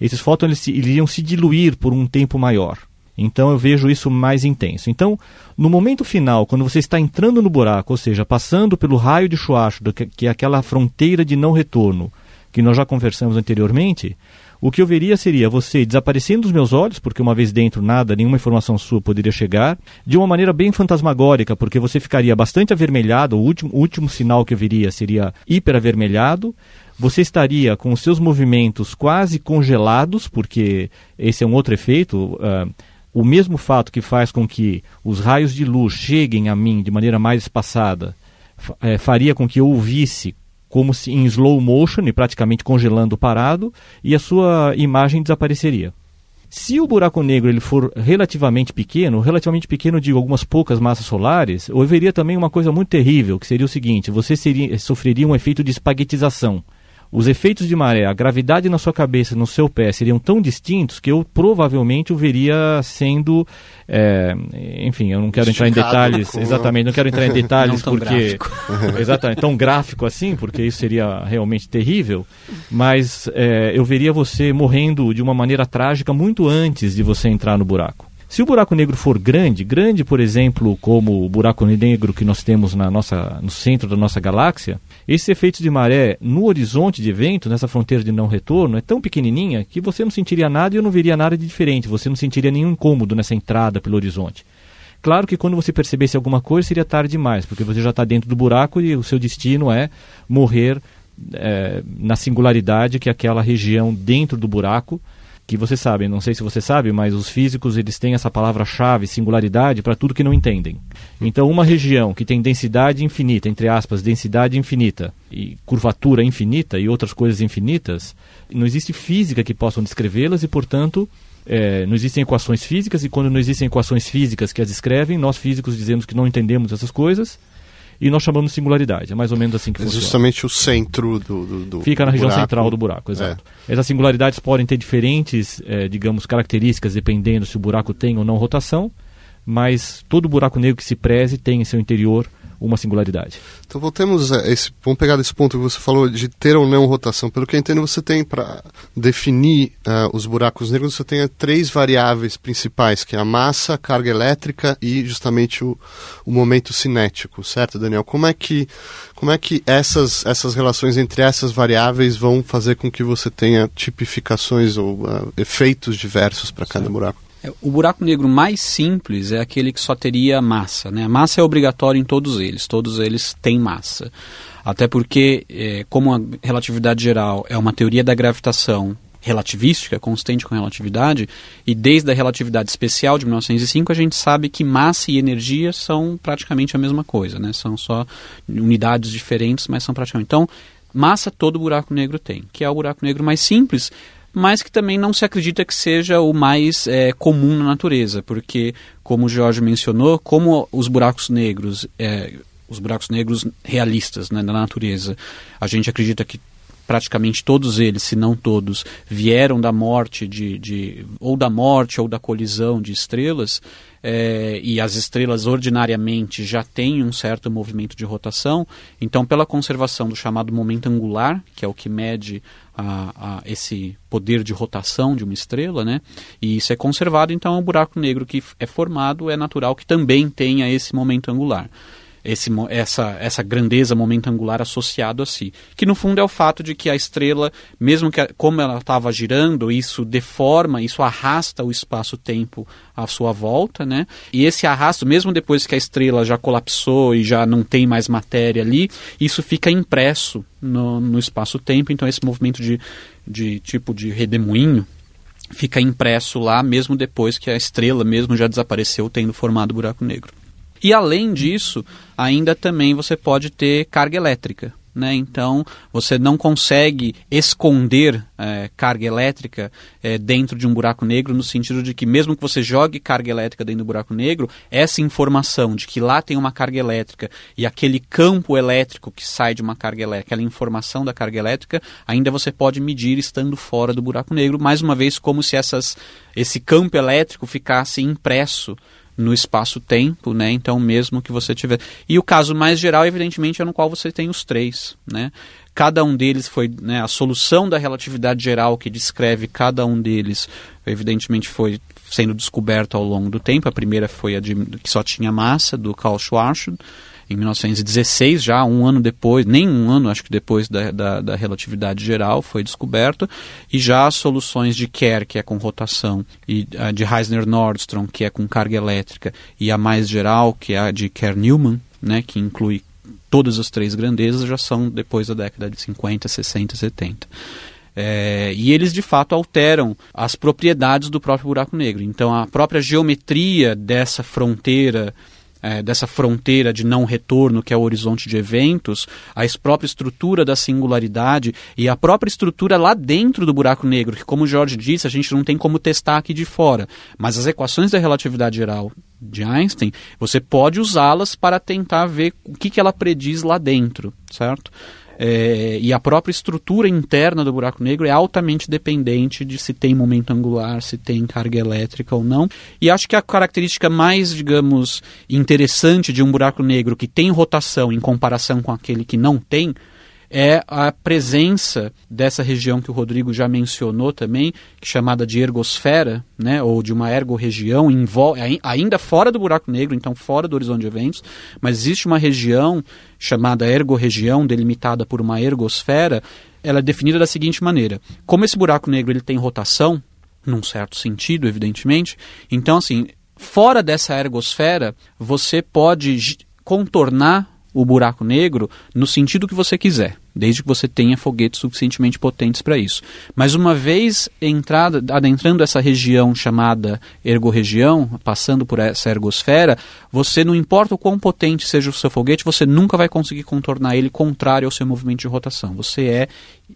esses fótons eles iriam se diluir por um tempo maior. Então eu vejo isso mais intenso. Então, no momento final, quando você está entrando no buraco, ou seja, passando pelo raio de Schwarzschild, que é aquela fronteira de não retorno que nós já conversamos anteriormente, o que eu veria seria você desaparecendo dos meus olhos, porque uma vez dentro nada, nenhuma informação sua poderia chegar, de uma maneira bem fantasmagórica, porque você ficaria bastante avermelhado, o último, o último sinal que eu veria seria hiperavermelhado, você estaria com os seus movimentos quase congelados, porque esse é um outro efeito. Uh, o mesmo fato que faz com que os raios de luz cheguem a mim de maneira mais espaçada é, faria com que eu ouvisse como se em slow motion e praticamente congelando parado e a sua imagem desapareceria. Se o buraco negro ele for relativamente pequeno, relativamente pequeno digo algumas poucas massas solares, eu veria também uma coisa muito terrível, que seria o seguinte, você seria, sofreria um efeito de espaguetização os efeitos de maré, a gravidade na sua cabeça, no seu pé, seriam tão distintos que eu provavelmente o veria sendo. É, enfim, eu não quero entrar em detalhes. Exatamente, não quero entrar em detalhes porque. exatamente, tão gráfico assim, porque isso seria realmente terrível. Mas é, eu veria você morrendo de uma maneira trágica muito antes de você entrar no buraco. Se o buraco negro for grande, grande, por exemplo, como o buraco negro que nós temos na nossa, no centro da nossa galáxia, esses efeitos de maré no horizonte de evento, nessa fronteira de não retorno, é tão pequenininha que você não sentiria nada e eu não veria nada de diferente. Você não sentiria nenhum incômodo nessa entrada pelo horizonte. Claro que quando você percebesse alguma coisa seria tarde demais, porque você já está dentro do buraco e o seu destino é morrer é, na singularidade que aquela região dentro do buraco que você sabe, não sei se você sabe, mas os físicos eles têm essa palavra-chave, singularidade, para tudo que não entendem. Então, uma região que tem densidade infinita, entre aspas, densidade infinita, e curvatura infinita e outras coisas infinitas, não existe física que possam descrevê-las e, portanto, é, não existem equações físicas, e quando não existem equações físicas que as descrevem, nós físicos dizemos que não entendemos essas coisas, e nós chamamos de singularidade. É mais ou menos assim que é funciona. Justamente o centro do, do, do Fica na região buraco. central do buraco, exato. É. Essas singularidades podem ter diferentes, eh, digamos, características dependendo se o buraco tem ou não rotação, mas todo buraco negro que se preze tem em seu interior uma singularidade. Então voltemos a esse, vamos pegar desse ponto que você falou de ter ou não rotação. Pelo que eu entendo, você tem para definir uh, os buracos negros, você tem três variáveis principais, que é a massa, a carga elétrica e justamente o, o momento cinético, certo, Daniel? Como é que como é que essas essas relações entre essas variáveis vão fazer com que você tenha tipificações ou uh, efeitos diversos para cada buraco? É, o buraco negro mais simples é aquele que só teria massa. Né? A massa é obrigatória em todos eles, todos eles têm massa. Até porque, é, como a relatividade geral é uma teoria da gravitação relativística, consistente com relatividade, e desde a relatividade especial de 1905 a gente sabe que massa e energia são praticamente a mesma coisa, né? são só unidades diferentes, mas são praticamente. Então, massa todo buraco negro tem, que é o buraco negro mais simples, mas que também não se acredita que seja o mais é, comum na natureza, porque, como o Jorge mencionou, como os buracos negros, é, os buracos negros realistas né, na natureza, a gente acredita que praticamente todos eles, se não todos, vieram da morte de, de ou da morte ou da colisão de estrelas, é, e as estrelas ordinariamente já têm um certo movimento de rotação, então pela conservação do chamado momento angular, que é o que mede a, a esse poder de rotação de uma estrela, né? E isso é conservado, então o buraco negro que é formado é natural que também tenha esse momento angular esse, essa, essa grandeza momento angular associado a si. Que no fundo é o fato de que a estrela, mesmo que como ela estava girando, isso deforma, isso arrasta o espaço-tempo à sua volta, né? E esse arrasto, mesmo depois que a estrela já colapsou e já não tem mais matéria ali, isso fica impresso no, no espaço-tempo. Então esse movimento de, de tipo de redemoinho fica impresso lá, mesmo depois que a estrela mesmo já desapareceu, tendo formado o buraco negro. E além disso, ainda também você pode ter carga elétrica. Né? Então, você não consegue esconder é, carga elétrica é, dentro de um buraco negro, no sentido de que, mesmo que você jogue carga elétrica dentro do buraco negro, essa informação de que lá tem uma carga elétrica e aquele campo elétrico que sai de uma carga elétrica, aquela informação da carga elétrica, ainda você pode medir estando fora do buraco negro, mais uma vez, como se essas, esse campo elétrico ficasse impresso no espaço-tempo, né? Então, mesmo que você tiver. E o caso mais geral, evidentemente, é no qual você tem os três, né? Cada um deles foi né, a solução da relatividade geral que descreve cada um deles, evidentemente foi sendo descoberto ao longo do tempo. A primeira foi a de, que só tinha massa do Karl Schwarzschild em 1916, já um ano depois, nem um ano acho que depois da, da, da, relatividade geral foi descoberto, e já as soluções de Kerr, que é com rotação, e a de Reisner-Nordstrom, que é com carga elétrica, e a mais geral, que é a de Kerr-Newman, né, que inclui todas as três grandezas, já são depois da década de 50, 60, 70. É, e eles de fato alteram as propriedades do próprio buraco negro. Então a própria geometria dessa fronteira é, dessa fronteira de não retorno, que é o horizonte de eventos, a própria estrutura da singularidade e a própria estrutura lá dentro do buraco negro, que, como o Jorge disse, a gente não tem como testar aqui de fora. Mas as equações da relatividade geral de Einstein, você pode usá-las para tentar ver o que, que ela prediz lá dentro, certo? É, e a própria estrutura interna do buraco negro é altamente dependente de se tem momento angular, se tem carga elétrica ou não. E acho que a característica mais, digamos, interessante de um buraco negro que tem rotação em comparação com aquele que não tem é a presença dessa região que o Rodrigo já mencionou também, é chamada de ergosfera, né, ou de uma ergorregião, ainda fora do buraco negro, então fora do horizonte de eventos, mas existe uma região chamada ergorregião, delimitada por uma ergosfera, ela é definida da seguinte maneira: como esse buraco negro ele tem rotação, num certo sentido, evidentemente, então assim, fora dessa ergosfera, você pode contornar o buraco negro no sentido que você quiser desde que você tenha foguetes suficientemente potentes para isso. Mas uma vez entrada, adentrando essa região chamada ergorregião, passando por essa ergosfera, você não importa o quão potente seja o seu foguete, você nunca vai conseguir contornar ele contrário ao seu movimento de rotação. Você é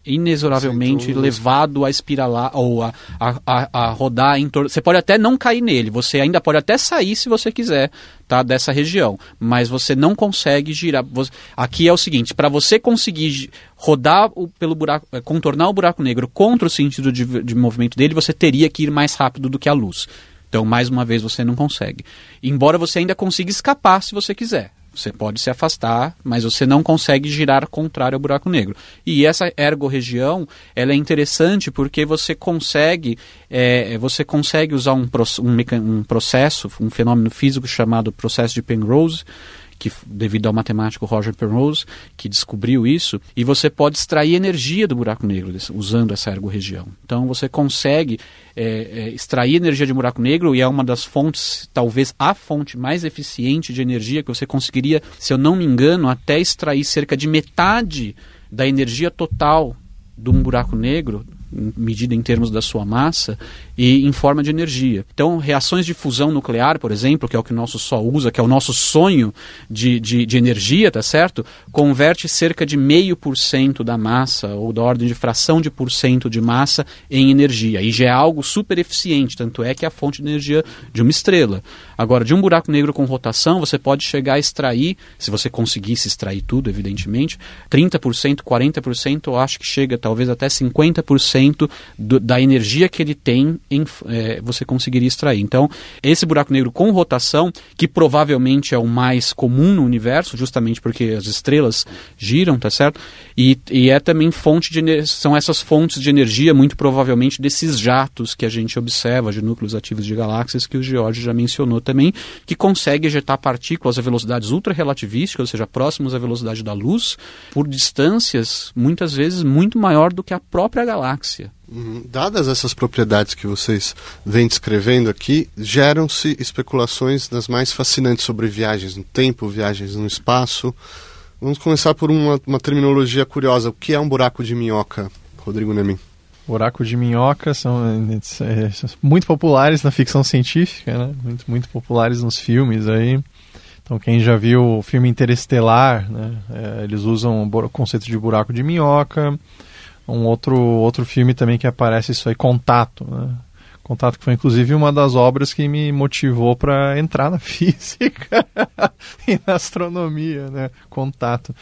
inexoravelmente levado a espiralar ou a, a, a, a rodar em torno. Você pode até não cair nele, você ainda pode até sair se você quiser, tá? Dessa região, mas você não consegue girar. Aqui é o seguinte: para você conseguir rodar o, pelo buraco, eh, contornar o buraco negro contra o sentido de, de movimento dele, você teria que ir mais rápido do que a luz. Então, mais uma vez, você não consegue. Embora você ainda consiga escapar se você quiser. Você pode se afastar, mas você não consegue girar contrário ao buraco negro. E essa ergorregião, ela é interessante porque você consegue, é, você consegue usar um, um, um processo, um fenômeno físico chamado processo de Penrose, que devido ao matemático Roger Penrose, que descobriu isso, e você pode extrair energia do buraco negro usando essa ergorregião. Então você consegue é, é, extrair energia de buraco negro e é uma das fontes, talvez a fonte mais eficiente de energia que você conseguiria, se eu não me engano, até extrair cerca de metade da energia total de um buraco negro medida em termos da sua massa, e em forma de energia. Então, reações de fusão nuclear, por exemplo, que é o que o nosso Sol usa, que é o nosso sonho de, de, de energia, tá certo? Converte cerca de meio por cento da massa, ou da ordem de fração de por cento de massa, em energia. E já é algo super eficiente, tanto é que é a fonte de energia de uma estrela. Agora, de um buraco negro com rotação, você pode chegar a extrair, se você conseguisse extrair tudo, evidentemente, 30%, 40%, eu acho que chega talvez até 50% do, da energia que ele tem em, é, você conseguiria extrair. Então, esse buraco negro com rotação, que provavelmente é o mais comum no universo, justamente porque as estrelas giram, tá certo? E, e é também fonte de são essas fontes de energia, muito provavelmente desses jatos que a gente observa de núcleos ativos de galáxias que o George já mencionou também, que consegue ejetar partículas a velocidades ultra-relativísticas, ou seja, próximas à velocidade da luz, por distâncias muitas vezes muito maior do que a própria galáxia. Uhum. Dadas essas propriedades que vocês vêm descrevendo aqui, geram-se especulações das mais fascinantes sobre viagens no tempo, viagens no espaço. Vamos começar por uma, uma terminologia curiosa. O que é um buraco de minhoca, Rodrigo Nemin? Buraco de minhoca são é, muito populares na ficção científica, né? muito, muito populares nos filmes aí. Então quem já viu o filme Interestelar, né? É, eles usam o conceito de buraco de minhoca um outro, outro filme também que aparece isso aí, Contato, né? Contato que foi inclusive uma das obras que me motivou para entrar na física e na astronomia, né? Contato.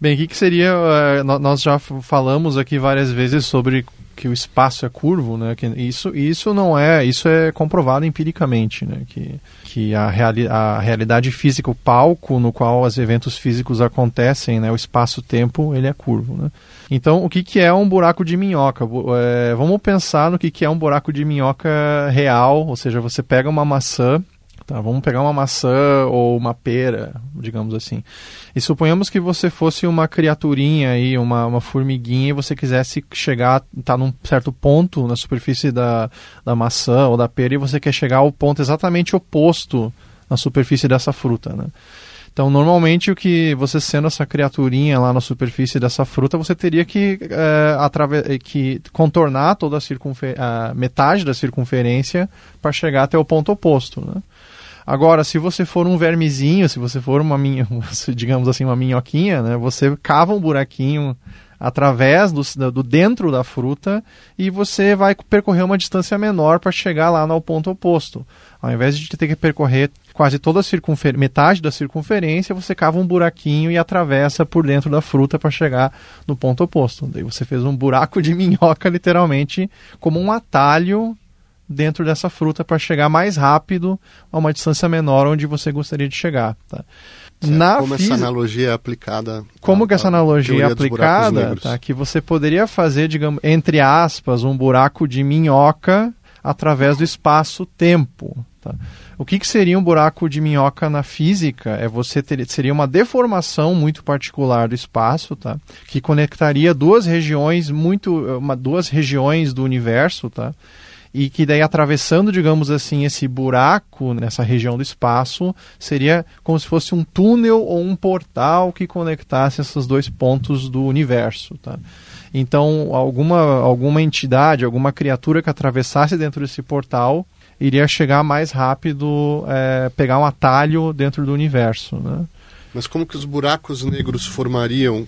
Bem, o que, que seria? Uh, nós já falamos aqui várias vezes sobre que o espaço é curvo, né? Que isso, isso não é, isso é comprovado empiricamente, né? Que, que a, reali a realidade física, o palco no qual os eventos físicos acontecem, né? O espaço-tempo, ele é curvo, né? Então, o que, que é um buraco de minhoca? É, vamos pensar no que, que é um buraco de minhoca real, ou seja, você pega uma maçã, tá? vamos pegar uma maçã ou uma pera, digamos assim, e suponhamos que você fosse uma criaturinha aí, uma, uma formiguinha, e você quisesse chegar, tá num certo ponto na superfície da, da maçã ou da pera, e você quer chegar ao ponto exatamente oposto na superfície dessa fruta, né? Então, normalmente, o que você sendo essa criaturinha lá na superfície dessa fruta, você teria que, é, que contornar toda a, a metade da circunferência para chegar até o ponto oposto. Né? Agora, se você for um vermezinho, se você for uma minha, digamos assim, uma minhoquinha, né, você cava um buraquinho através do, do dentro da fruta e você vai percorrer uma distância menor para chegar lá no ponto oposto. Ao invés de ter que percorrer quase toda a circunferência, metade da circunferência, você cava um buraquinho e atravessa por dentro da fruta para chegar no ponto oposto. Daí você fez um buraco de minhoca, literalmente, como um atalho dentro dessa fruta para chegar mais rápido a uma distância menor onde você gostaria de chegar. Tá? Na como essa analogia é aplicada? Como a, que essa analogia é aplicada? Tá? Que você poderia fazer, digamos, entre aspas, um buraco de minhoca através do espaço-tempo. Tá? O que, que, seria um buraco de minhoca na física? É você ter, seria uma deformação muito particular do espaço, tá? Que conectaria duas regiões muito, uma, duas regiões do universo, tá? E que daí atravessando, digamos assim, esse buraco nessa região do espaço, seria como se fosse um túnel ou um portal que conectasse esses dois pontos do universo, tá? Então, alguma, alguma entidade, alguma criatura que atravessasse dentro desse portal iria chegar mais rápido, é, pegar um atalho dentro do universo, né? Mas como que os buracos negros formariam,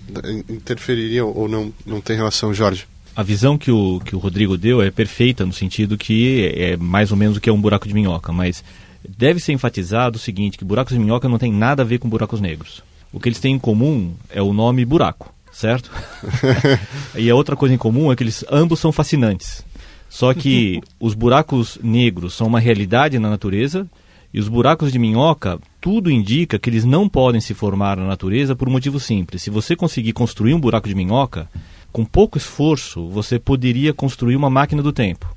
interfeririam ou não, não tem relação, Jorge? A visão que o, que o Rodrigo deu é perfeita no sentido que é mais ou menos o que é um buraco de minhoca, mas deve ser enfatizado o seguinte, que buracos de minhoca não tem nada a ver com buracos negros. O que eles têm em comum é o nome buraco, certo? e a outra coisa em comum é que eles ambos são fascinantes. Só que os buracos negros são uma realidade na natureza e os buracos de minhoca, tudo indica que eles não podem se formar na natureza por um motivo simples. Se você conseguir construir um buraco de minhoca, com pouco esforço, você poderia construir uma máquina do tempo.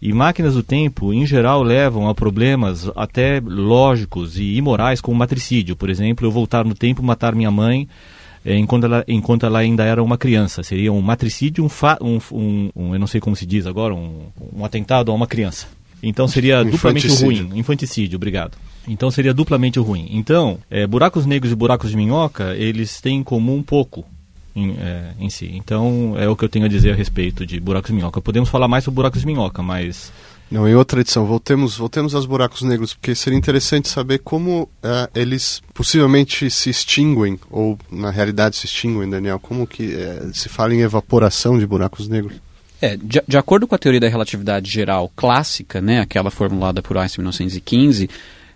E máquinas do tempo, em geral, levam a problemas até lógicos e imorais, como matricídio. Por exemplo, eu voltar no tempo matar minha mãe eh, enquanto, ela, enquanto ela ainda era uma criança. Seria um matricídio, um, fa, um, um, um eu não sei como se diz agora, um, um atentado a uma criança. Então seria duplamente ruim. Infanticídio, obrigado. Então seria duplamente ruim. Então, é, buracos negros e buracos de minhoca, eles têm em comum um pouco em, é, em, si. Então é o que eu tenho a dizer a respeito de buracos de minhoca. Podemos falar mais sobre buracos de minhoca, mas. Não, em outra edição, voltemos, voltemos aos buracos negros, porque seria interessante saber como uh, eles possivelmente se extinguem, ou na realidade se extinguem, Daniel. Como que uh, se fala em evaporação de buracos negros? É, de, de, acordo com a teoria da relatividade geral clássica, né, aquela formulada por Einstein em 1915,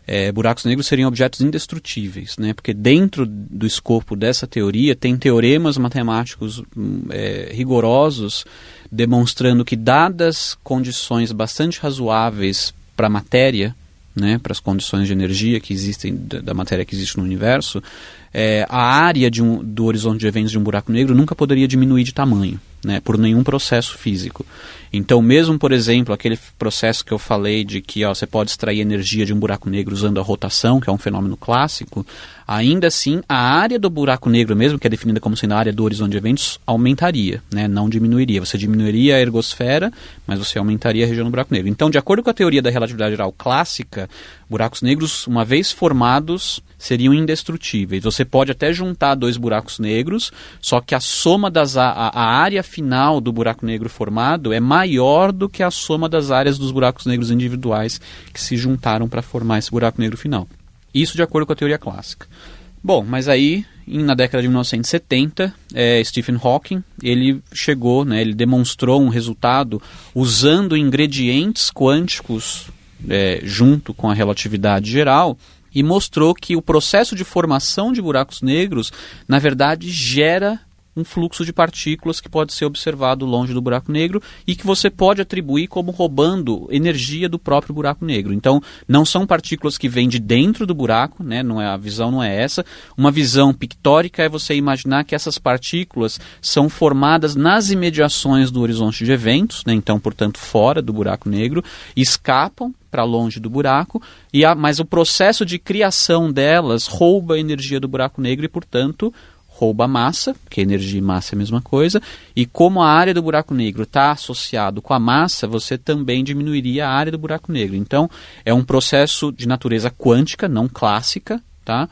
é, buracos negros seriam objetos indestrutíveis, né, porque dentro do escopo dessa teoria tem teoremas matemáticos hum, é, rigorosos demonstrando que, dadas condições bastante razoáveis para a matéria, né, para as condições de energia que existem, da, da matéria que existe no universo, é, a área um, do horizonte de eventos de um buraco negro nunca poderia diminuir de tamanho né, por nenhum processo físico. Então, mesmo, por exemplo, aquele processo que eu falei de que ó, você pode extrair energia de um buraco negro usando a rotação, que é um fenômeno clássico, ainda assim a área do buraco negro mesmo, que é definida como sendo a área do horizonte de eventos, aumentaria, né, não diminuiria. Você diminuiria a ergosfera, mas você aumentaria a região do buraco negro. Então, de acordo com a teoria da relatividade geral clássica, buracos negros, uma vez formados, seriam indestrutíveis. Você pode até juntar dois buracos negros, só que a soma das a, a área final do buraco negro formado é maior do que a soma das áreas dos buracos negros individuais que se juntaram para formar esse buraco negro final. Isso de acordo com a teoria clássica. Bom, mas aí na década de 1970, é, Stephen Hawking ele chegou, né, ele demonstrou um resultado usando ingredientes quânticos é, junto com a relatividade geral e mostrou que o processo de formação de buracos negros, na verdade, gera um fluxo de partículas que pode ser observado longe do buraco negro e que você pode atribuir como roubando energia do próprio buraco negro. Então, não são partículas que vêm de dentro do buraco, né? Não é a visão não é essa. Uma visão pictórica é você imaginar que essas partículas são formadas nas imediações do horizonte de eventos, né? Então, portanto, fora do buraco negro, escapam para longe do buraco, e a, mas o processo de criação delas rouba a energia do buraco negro e, portanto, rouba massa, porque energia e massa é a mesma coisa, e como a área do buraco negro está associado com a massa, você também diminuiria a área do buraco negro. Então, é um processo de natureza quântica, não clássica, tá?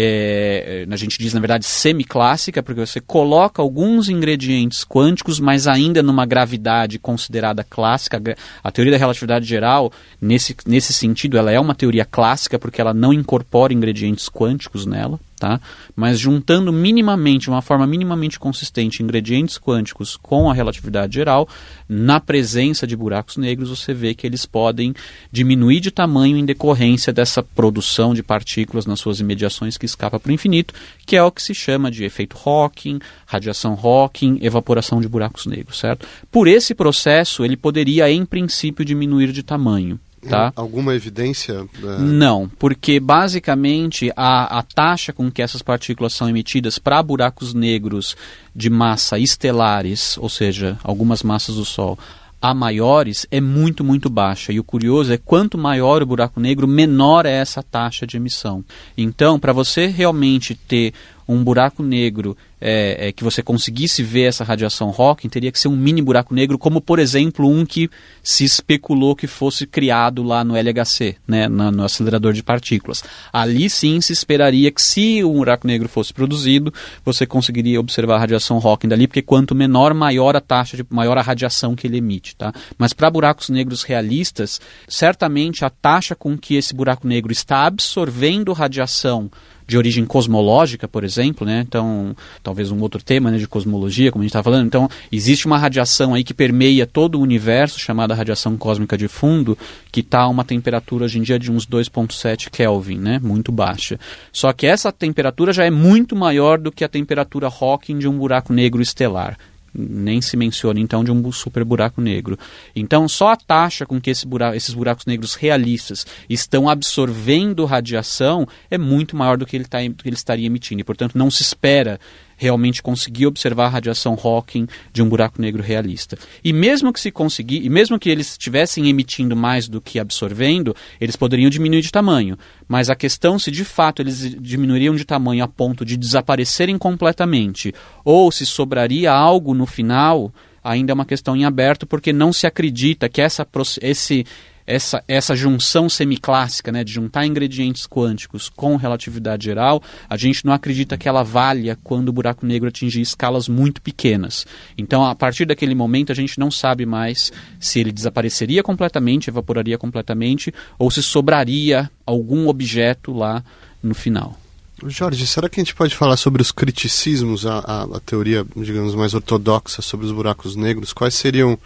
é, a gente diz na verdade semiclássica, porque você coloca alguns ingredientes quânticos, mas ainda numa gravidade considerada clássica. A teoria da relatividade geral, nesse, nesse sentido, ela é uma teoria clássica porque ela não incorpora ingredientes quânticos nela tá? Mas juntando minimamente, uma forma minimamente consistente, ingredientes quânticos com a relatividade geral, na presença de buracos negros, você vê que eles podem diminuir de tamanho em decorrência dessa produção de partículas nas suas imediações que escapa para o infinito, que é o que se chama de efeito Hawking, radiação Hawking, evaporação de buracos negros, certo? Por esse processo, ele poderia, em princípio, diminuir de tamanho. Tá? Alguma evidência? Uh... Não, porque basicamente a, a taxa com que essas partículas são emitidas para buracos negros de massa estelares, ou seja, algumas massas do Sol, a maiores é muito, muito baixa. E o curioso é quanto maior o buraco negro, menor é essa taxa de emissão. Então, para você realmente ter um buraco negro é, é, que você conseguisse ver essa radiação Hawking, teria que ser um mini buraco negro, como por exemplo um que se especulou que fosse criado lá no LHC, né, no, no acelerador de partículas. Ali sim se esperaria que se um buraco negro fosse produzido, você conseguiria observar a radiação Hawking dali, porque quanto menor, maior a taxa de maior a radiação que ele emite, tá? Mas para buracos negros realistas, certamente a taxa com que esse buraco negro está absorvendo radiação de origem cosmológica, por exemplo, né? Então, talvez um outro tema né, de cosmologia, como a gente está falando. Então, existe uma radiação aí que permeia todo o universo, chamada radiação cósmica de fundo, que está a uma temperatura hoje em dia de uns 2,7 Kelvin, né? Muito baixa. Só que essa temperatura já é muito maior do que a temperatura Hawking de um buraco negro estelar nem se menciona então de um super buraco negro. Então, só a taxa com que esse buraco, esses buracos negros realistas estão absorvendo radiação é muito maior do que ele, tá, do que ele estaria emitindo. E, portanto, não se espera realmente conseguir observar a radiação Hawking de um buraco negro realista. E mesmo que se conseguir, e mesmo que eles estivessem emitindo mais do que absorvendo, eles poderiam diminuir de tamanho. Mas a questão se de fato eles diminuiriam de tamanho a ponto de desaparecerem completamente, ou se sobraria algo no final, ainda é uma questão em aberto, porque não se acredita que essa, esse essa, essa junção semiclássica, né, de juntar ingredientes quânticos com relatividade geral, a gente não acredita que ela valha quando o buraco negro atingir escalas muito pequenas. Então, a partir daquele momento, a gente não sabe mais se ele desapareceria completamente, evaporaria completamente, ou se sobraria algum objeto lá no final. Jorge, será que a gente pode falar sobre os criticismos, a, a, a teoria, digamos, mais ortodoxa sobre os buracos negros? Quais seriam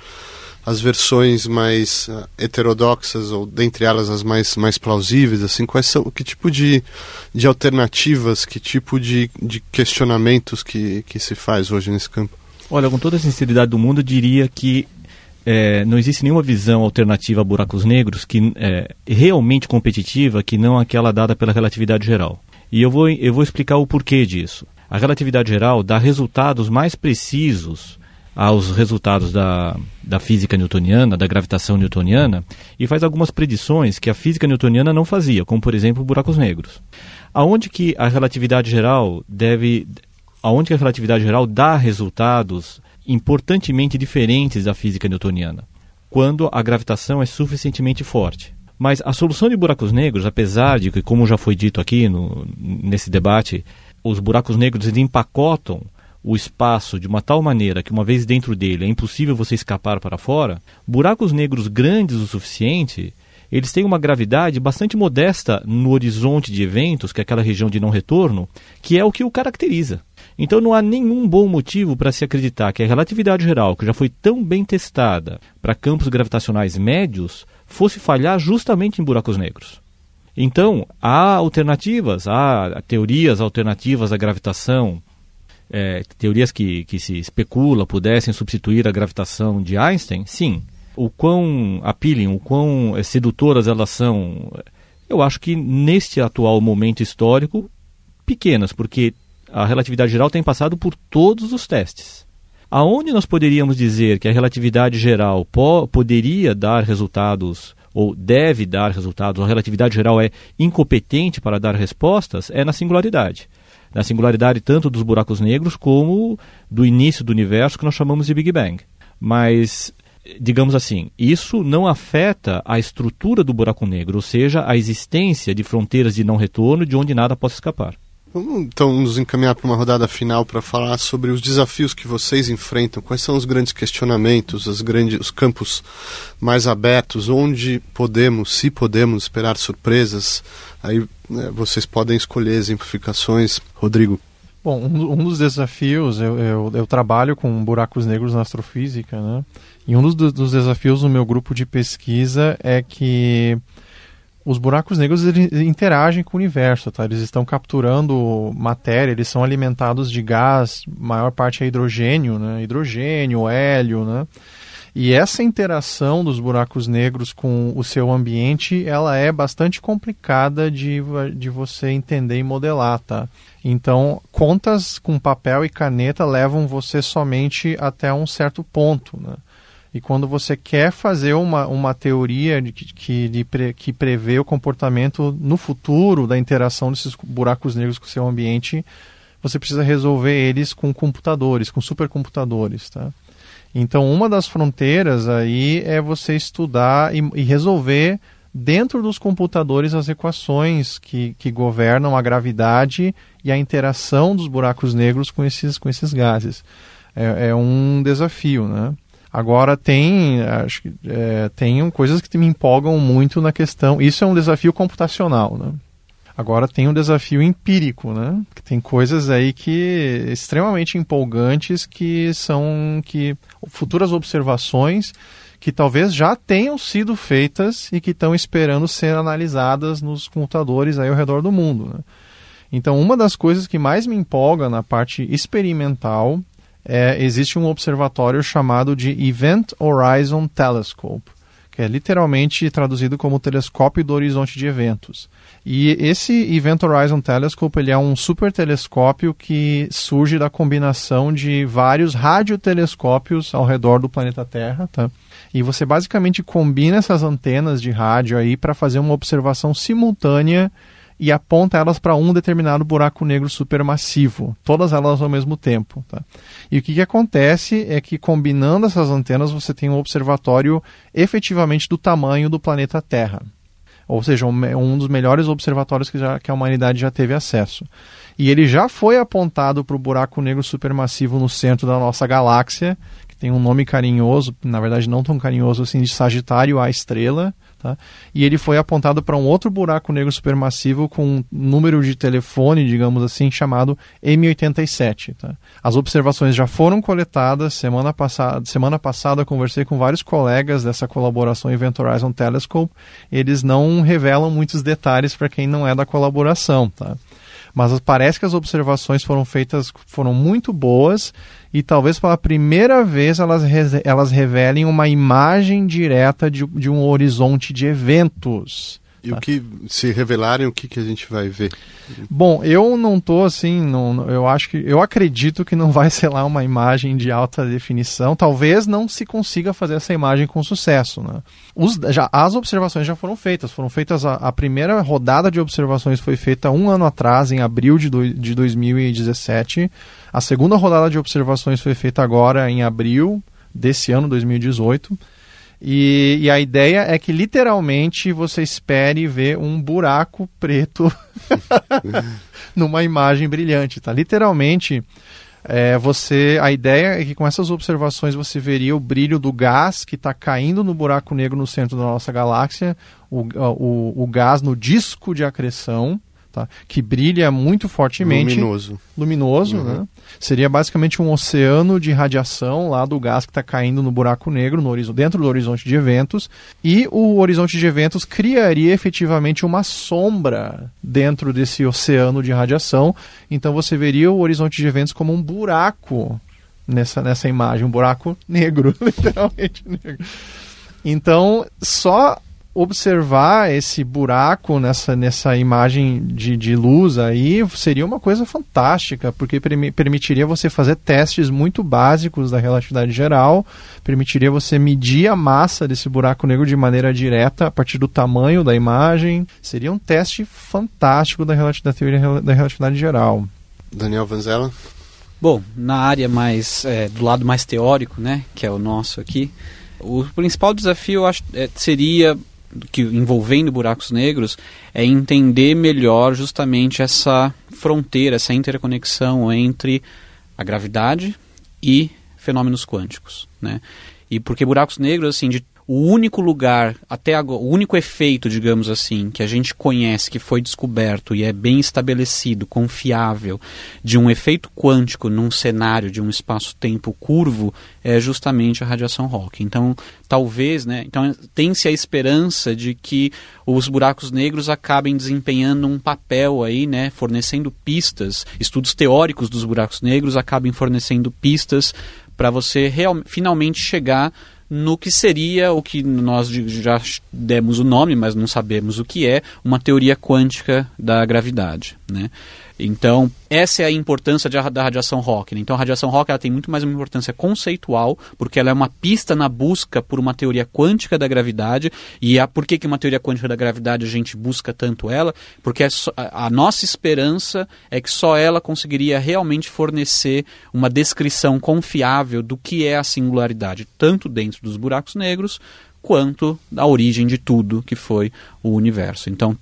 as versões mais uh, heterodoxas ou dentre elas as mais, mais plausíveis assim quais são que tipo de, de alternativas que tipo de, de questionamentos que, que se faz hoje nesse campo? Olha com toda a sinceridade do mundo eu diria que é, não existe nenhuma visão alternativa a buracos negros que é realmente competitiva que não aquela dada pela relatividade geral. E eu vou eu vou explicar o porquê disso. A relatividade geral dá resultados mais precisos aos resultados da, da física newtoniana, da gravitação newtoniana, e faz algumas predições que a física newtoniana não fazia, como por exemplo buracos negros. Aonde que a relatividade geral deve aonde que a relatividade geral dá resultados importantemente diferentes da física newtoniana, quando a gravitação é suficientemente forte. Mas a solução de buracos negros, apesar de que, como já foi dito aqui no, nesse debate, os buracos negros empacotam o espaço de uma tal maneira que, uma vez dentro dele, é impossível você escapar para fora, buracos negros grandes o suficiente, eles têm uma gravidade bastante modesta no horizonte de eventos, que é aquela região de não retorno, que é o que o caracteriza. Então não há nenhum bom motivo para se acreditar que a relatividade geral, que já foi tão bem testada para campos gravitacionais médios, fosse falhar justamente em buracos negros. Então, há alternativas, há teorias alternativas à gravitação, é, teorias que, que se especula pudessem substituir a gravitação de Einstein, sim. O quão appealing, o quão é, sedutoras elas são, eu acho que neste atual momento histórico, pequenas, porque a relatividade geral tem passado por todos os testes. Aonde nós poderíamos dizer que a relatividade geral po poderia dar resultados ou deve dar resultados, a relatividade geral é incompetente para dar respostas, é na singularidade na singularidade tanto dos buracos negros como do início do universo que nós chamamos de Big Bang. Mas, digamos assim, isso não afeta a estrutura do buraco negro, ou seja, a existência de fronteiras de não retorno de onde nada possa escapar. Vamos então nos encaminhar para uma rodada final para falar sobre os desafios que vocês enfrentam. Quais são os grandes questionamentos, os, grandes, os campos mais abertos, onde podemos, se podemos, esperar surpresas? Aí né, vocês podem escolher exemplificações. Rodrigo. Bom, um, um dos desafios, eu, eu, eu, trabalho com buracos negros na astrofísica, né? E um dos, dos desafios no meu grupo de pesquisa é que os buracos negros interagem com o universo, tá? Eles estão capturando matéria, eles são alimentados de gás, maior parte é hidrogênio, né? Hidrogênio, hélio, né? E essa interação dos buracos negros com o seu ambiente, ela é bastante complicada de, de você entender e modelar, tá? Então, contas com papel e caneta levam você somente até um certo ponto, né? E quando você quer fazer uma, uma teoria de, que, de, que prevê o comportamento no futuro da interação desses buracos negros com o seu ambiente, você precisa resolver eles com computadores, com supercomputadores, tá? Então, uma das fronteiras aí é você estudar e, e resolver dentro dos computadores as equações que, que governam a gravidade e a interação dos buracos negros com esses, com esses gases. É, é um desafio, né? Agora tem, acho que é, tem coisas que me empolgam muito na questão. Isso é um desafio computacional, né? Agora tem um desafio empírico, né? Que tem coisas aí que extremamente empolgantes que são que futuras observações que talvez já tenham sido feitas e que estão esperando ser analisadas nos computadores aí ao redor do mundo. Né? Então, uma das coisas que mais me empolga na parte experimental é existe um observatório chamado de Event Horizon Telescope, que é literalmente traduzido como telescópio do horizonte de eventos. E esse Event Horizon Telescope ele é um super telescópio que surge da combinação de vários radiotelescópios ao redor do planeta Terra, tá? E você basicamente combina essas antenas de rádio aí para fazer uma observação simultânea e aponta elas para um determinado buraco negro supermassivo, todas elas ao mesmo tempo. Tá? E o que, que acontece é que combinando essas antenas você tem um observatório efetivamente do tamanho do planeta Terra. Ou seja, um, dos melhores observatórios que, já, que a humanidade já teve acesso. E ele já foi apontado para o buraco negro supermassivo no centro da nossa galáxia, tem um nome carinhoso, na verdade não tão carinhoso assim, de Sagitário A estrela, tá? E ele foi apontado para um outro buraco negro supermassivo com um número de telefone, digamos assim, chamado M87, tá? As observações já foram coletadas semana passada, semana passada conversei com vários colegas dessa colaboração Event Horizon Telescope, eles não revelam muitos detalhes para quem não é da colaboração, tá? Mas parece que as observações foram feitas, foram muito boas e talvez pela primeira vez elas, elas revelem uma imagem direta de, de um horizonte de eventos. E tá. o que se revelarem, o que, que a gente vai ver? Bom, eu não tô assim, não, eu acho que eu acredito que não vai ser lá uma imagem de alta definição. Talvez não se consiga fazer essa imagem com sucesso. Né? Os, já, as observações já foram feitas. Foram feitas a, a, primeira rodada de observações foi feita um ano atrás, em abril de, do, de 2017. A segunda rodada de observações foi feita agora em abril desse ano, 2018. E, e, a ideia é que literalmente você espere ver um buraco preto numa imagem brilhante, tá? Literalmente, é, você, a ideia é que com essas observações você veria o brilho do gás que está caindo no buraco negro no centro da nossa galáxia, o, o, o gás no disco de acreção, tá? que brilha muito fortemente. Luminoso. Luminoso, uhum. né? Seria basicamente um oceano de radiação lá do gás que está caindo no buraco negro, no horizonte, dentro do horizonte de eventos. E o horizonte de eventos criaria efetivamente uma sombra dentro desse oceano de radiação. Então você veria o horizonte de eventos como um buraco nessa, nessa imagem, um buraco negro, literalmente negro. Então, só observar esse buraco nessa, nessa imagem de, de luz aí seria uma coisa fantástica, porque permitiria você fazer testes muito básicos da relatividade geral, permitiria você medir a massa desse buraco negro de maneira direta a partir do tamanho da imagem. Seria um teste fantástico da, relatividade, da teoria da relatividade geral. Daniel Vanzella? Bom, na área mais é, do lado mais teórico, né, que é o nosso aqui, o principal desafio eu acho, é, seria que envolvendo buracos negros é entender melhor justamente essa fronteira, essa interconexão entre a gravidade e fenômenos quânticos, né? E porque buracos negros, assim, de o único lugar, até agora, o único efeito, digamos assim, que a gente conhece, que foi descoberto e é bem estabelecido, confiável, de um efeito quântico num cenário de um espaço-tempo curvo, é justamente a radiação Hawking. Então, talvez, né? Então, tem-se a esperança de que os buracos negros acabem desempenhando um papel aí, né? Fornecendo pistas, estudos teóricos dos buracos negros acabem fornecendo pistas para você real, finalmente chegar no que seria o que nós já demos o nome, mas não sabemos o que é, uma teoria quântica da gravidade. Né? Então, essa é a importância de, da radiação Hawking. Então, a radiação Hawking ela tem muito mais uma importância conceitual, porque ela é uma pista na busca por uma teoria quântica da gravidade. E a, por que, que uma teoria quântica da gravidade a gente busca tanto ela? Porque é a, a nossa esperança é que só ela conseguiria realmente fornecer uma descrição confiável do que é a singularidade, tanto dentro dos buracos negros quanto da origem de tudo que foi o universo. Então,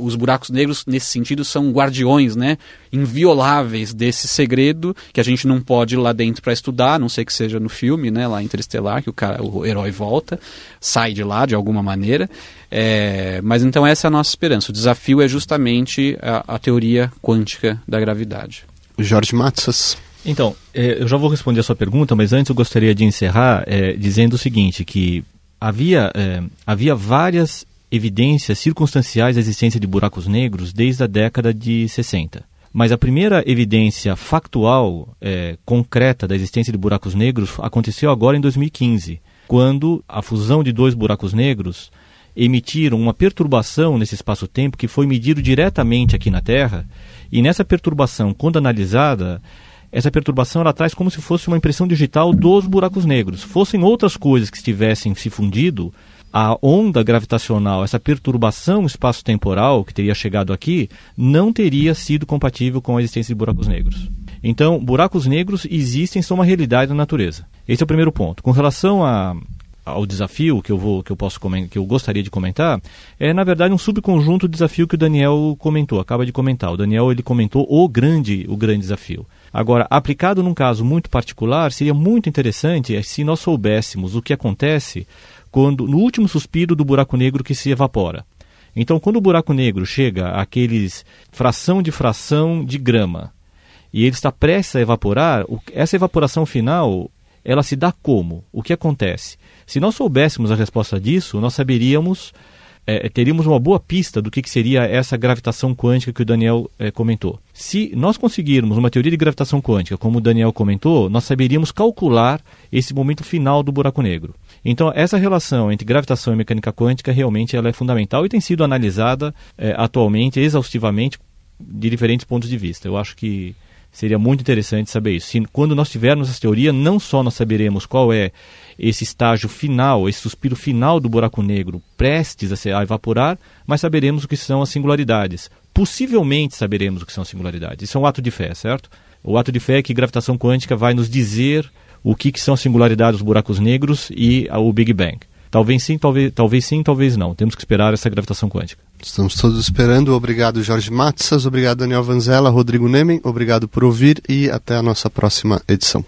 os buracos negros, nesse sentido, são guardiões né, invioláveis desse segredo que a gente não pode ir lá dentro para estudar, a não sei que seja no filme, né, lá Interestelar, que o, cara, o herói volta, sai de lá de alguma maneira. É, mas então essa é a nossa esperança. O desafio é justamente a, a teoria quântica da gravidade. Jorge Matsas. Então, é, eu já vou responder a sua pergunta, mas antes eu gostaria de encerrar é, dizendo o seguinte, que havia, é, havia várias evidências circunstanciais da existência de buracos negros desde a década de 60. Mas a primeira evidência factual, é, concreta da existência de buracos negros aconteceu agora em 2015, quando a fusão de dois buracos negros emitiram uma perturbação nesse espaço-tempo que foi medido diretamente aqui na Terra. E nessa perturbação, quando analisada, essa perturbação ela traz como se fosse uma impressão digital dos buracos negros. Fossem outras coisas que estivessem se fundido, a onda gravitacional, essa perturbação espaço-temporal que teria chegado aqui, não teria sido compatível com a existência de buracos negros. Então, buracos negros existem, são uma realidade na natureza. Esse é o primeiro ponto. Com relação a, ao desafio que eu vou que eu posso que eu gostaria de comentar é na verdade um subconjunto do desafio que o Daniel comentou acaba de comentar o Daniel ele comentou o grande o grande desafio agora aplicado num caso muito particular seria muito interessante se nós soubéssemos o que acontece quando no último suspiro do buraco negro que se evapora. Então, quando o buraco negro chega àqueles fração de fração de grama e ele está prestes a evaporar, essa evaporação final ela se dá como? O que acontece? Se nós soubéssemos a resposta disso, nós saberíamos é, teríamos uma boa pista do que, que, seria essa gravitação quântica que o Daniel é, comentou. Se nós conseguirmos uma teoria de gravitação quântica, como o Daniel comentou, nós saberíamos calcular esse momento final do buraco negro. Então, essa relação entre gravitação e mecânica quântica realmente ela é fundamental e tem sido analisada é, atualmente exaustivamente de diferentes pontos de vista. Eu acho que seria muito interessante saber isso. Se, quando nós tivermos essa teoria, não só nós saberemos qual é esse estágio final, esse suspiro final do buraco negro prestes a, se, evaporar, mas saberemos o que são as singularidades. Possivelmente saberemos o que são as singularidades. Isso é um ato de fé, certo? O ato de fé é que gravitação quântica vai nos dizer o que, que são singularidades dos buracos negros e o Big Bang. Talvez sim, talvez, talvez sim, talvez não. Temos que esperar essa gravitação quântica. Estamos todos esperando. Obrigado, Jorge Matsas. Obrigado, Daniel Vanzella, Rodrigo Nemen. Obrigado por ouvir e até a nossa próxima edição.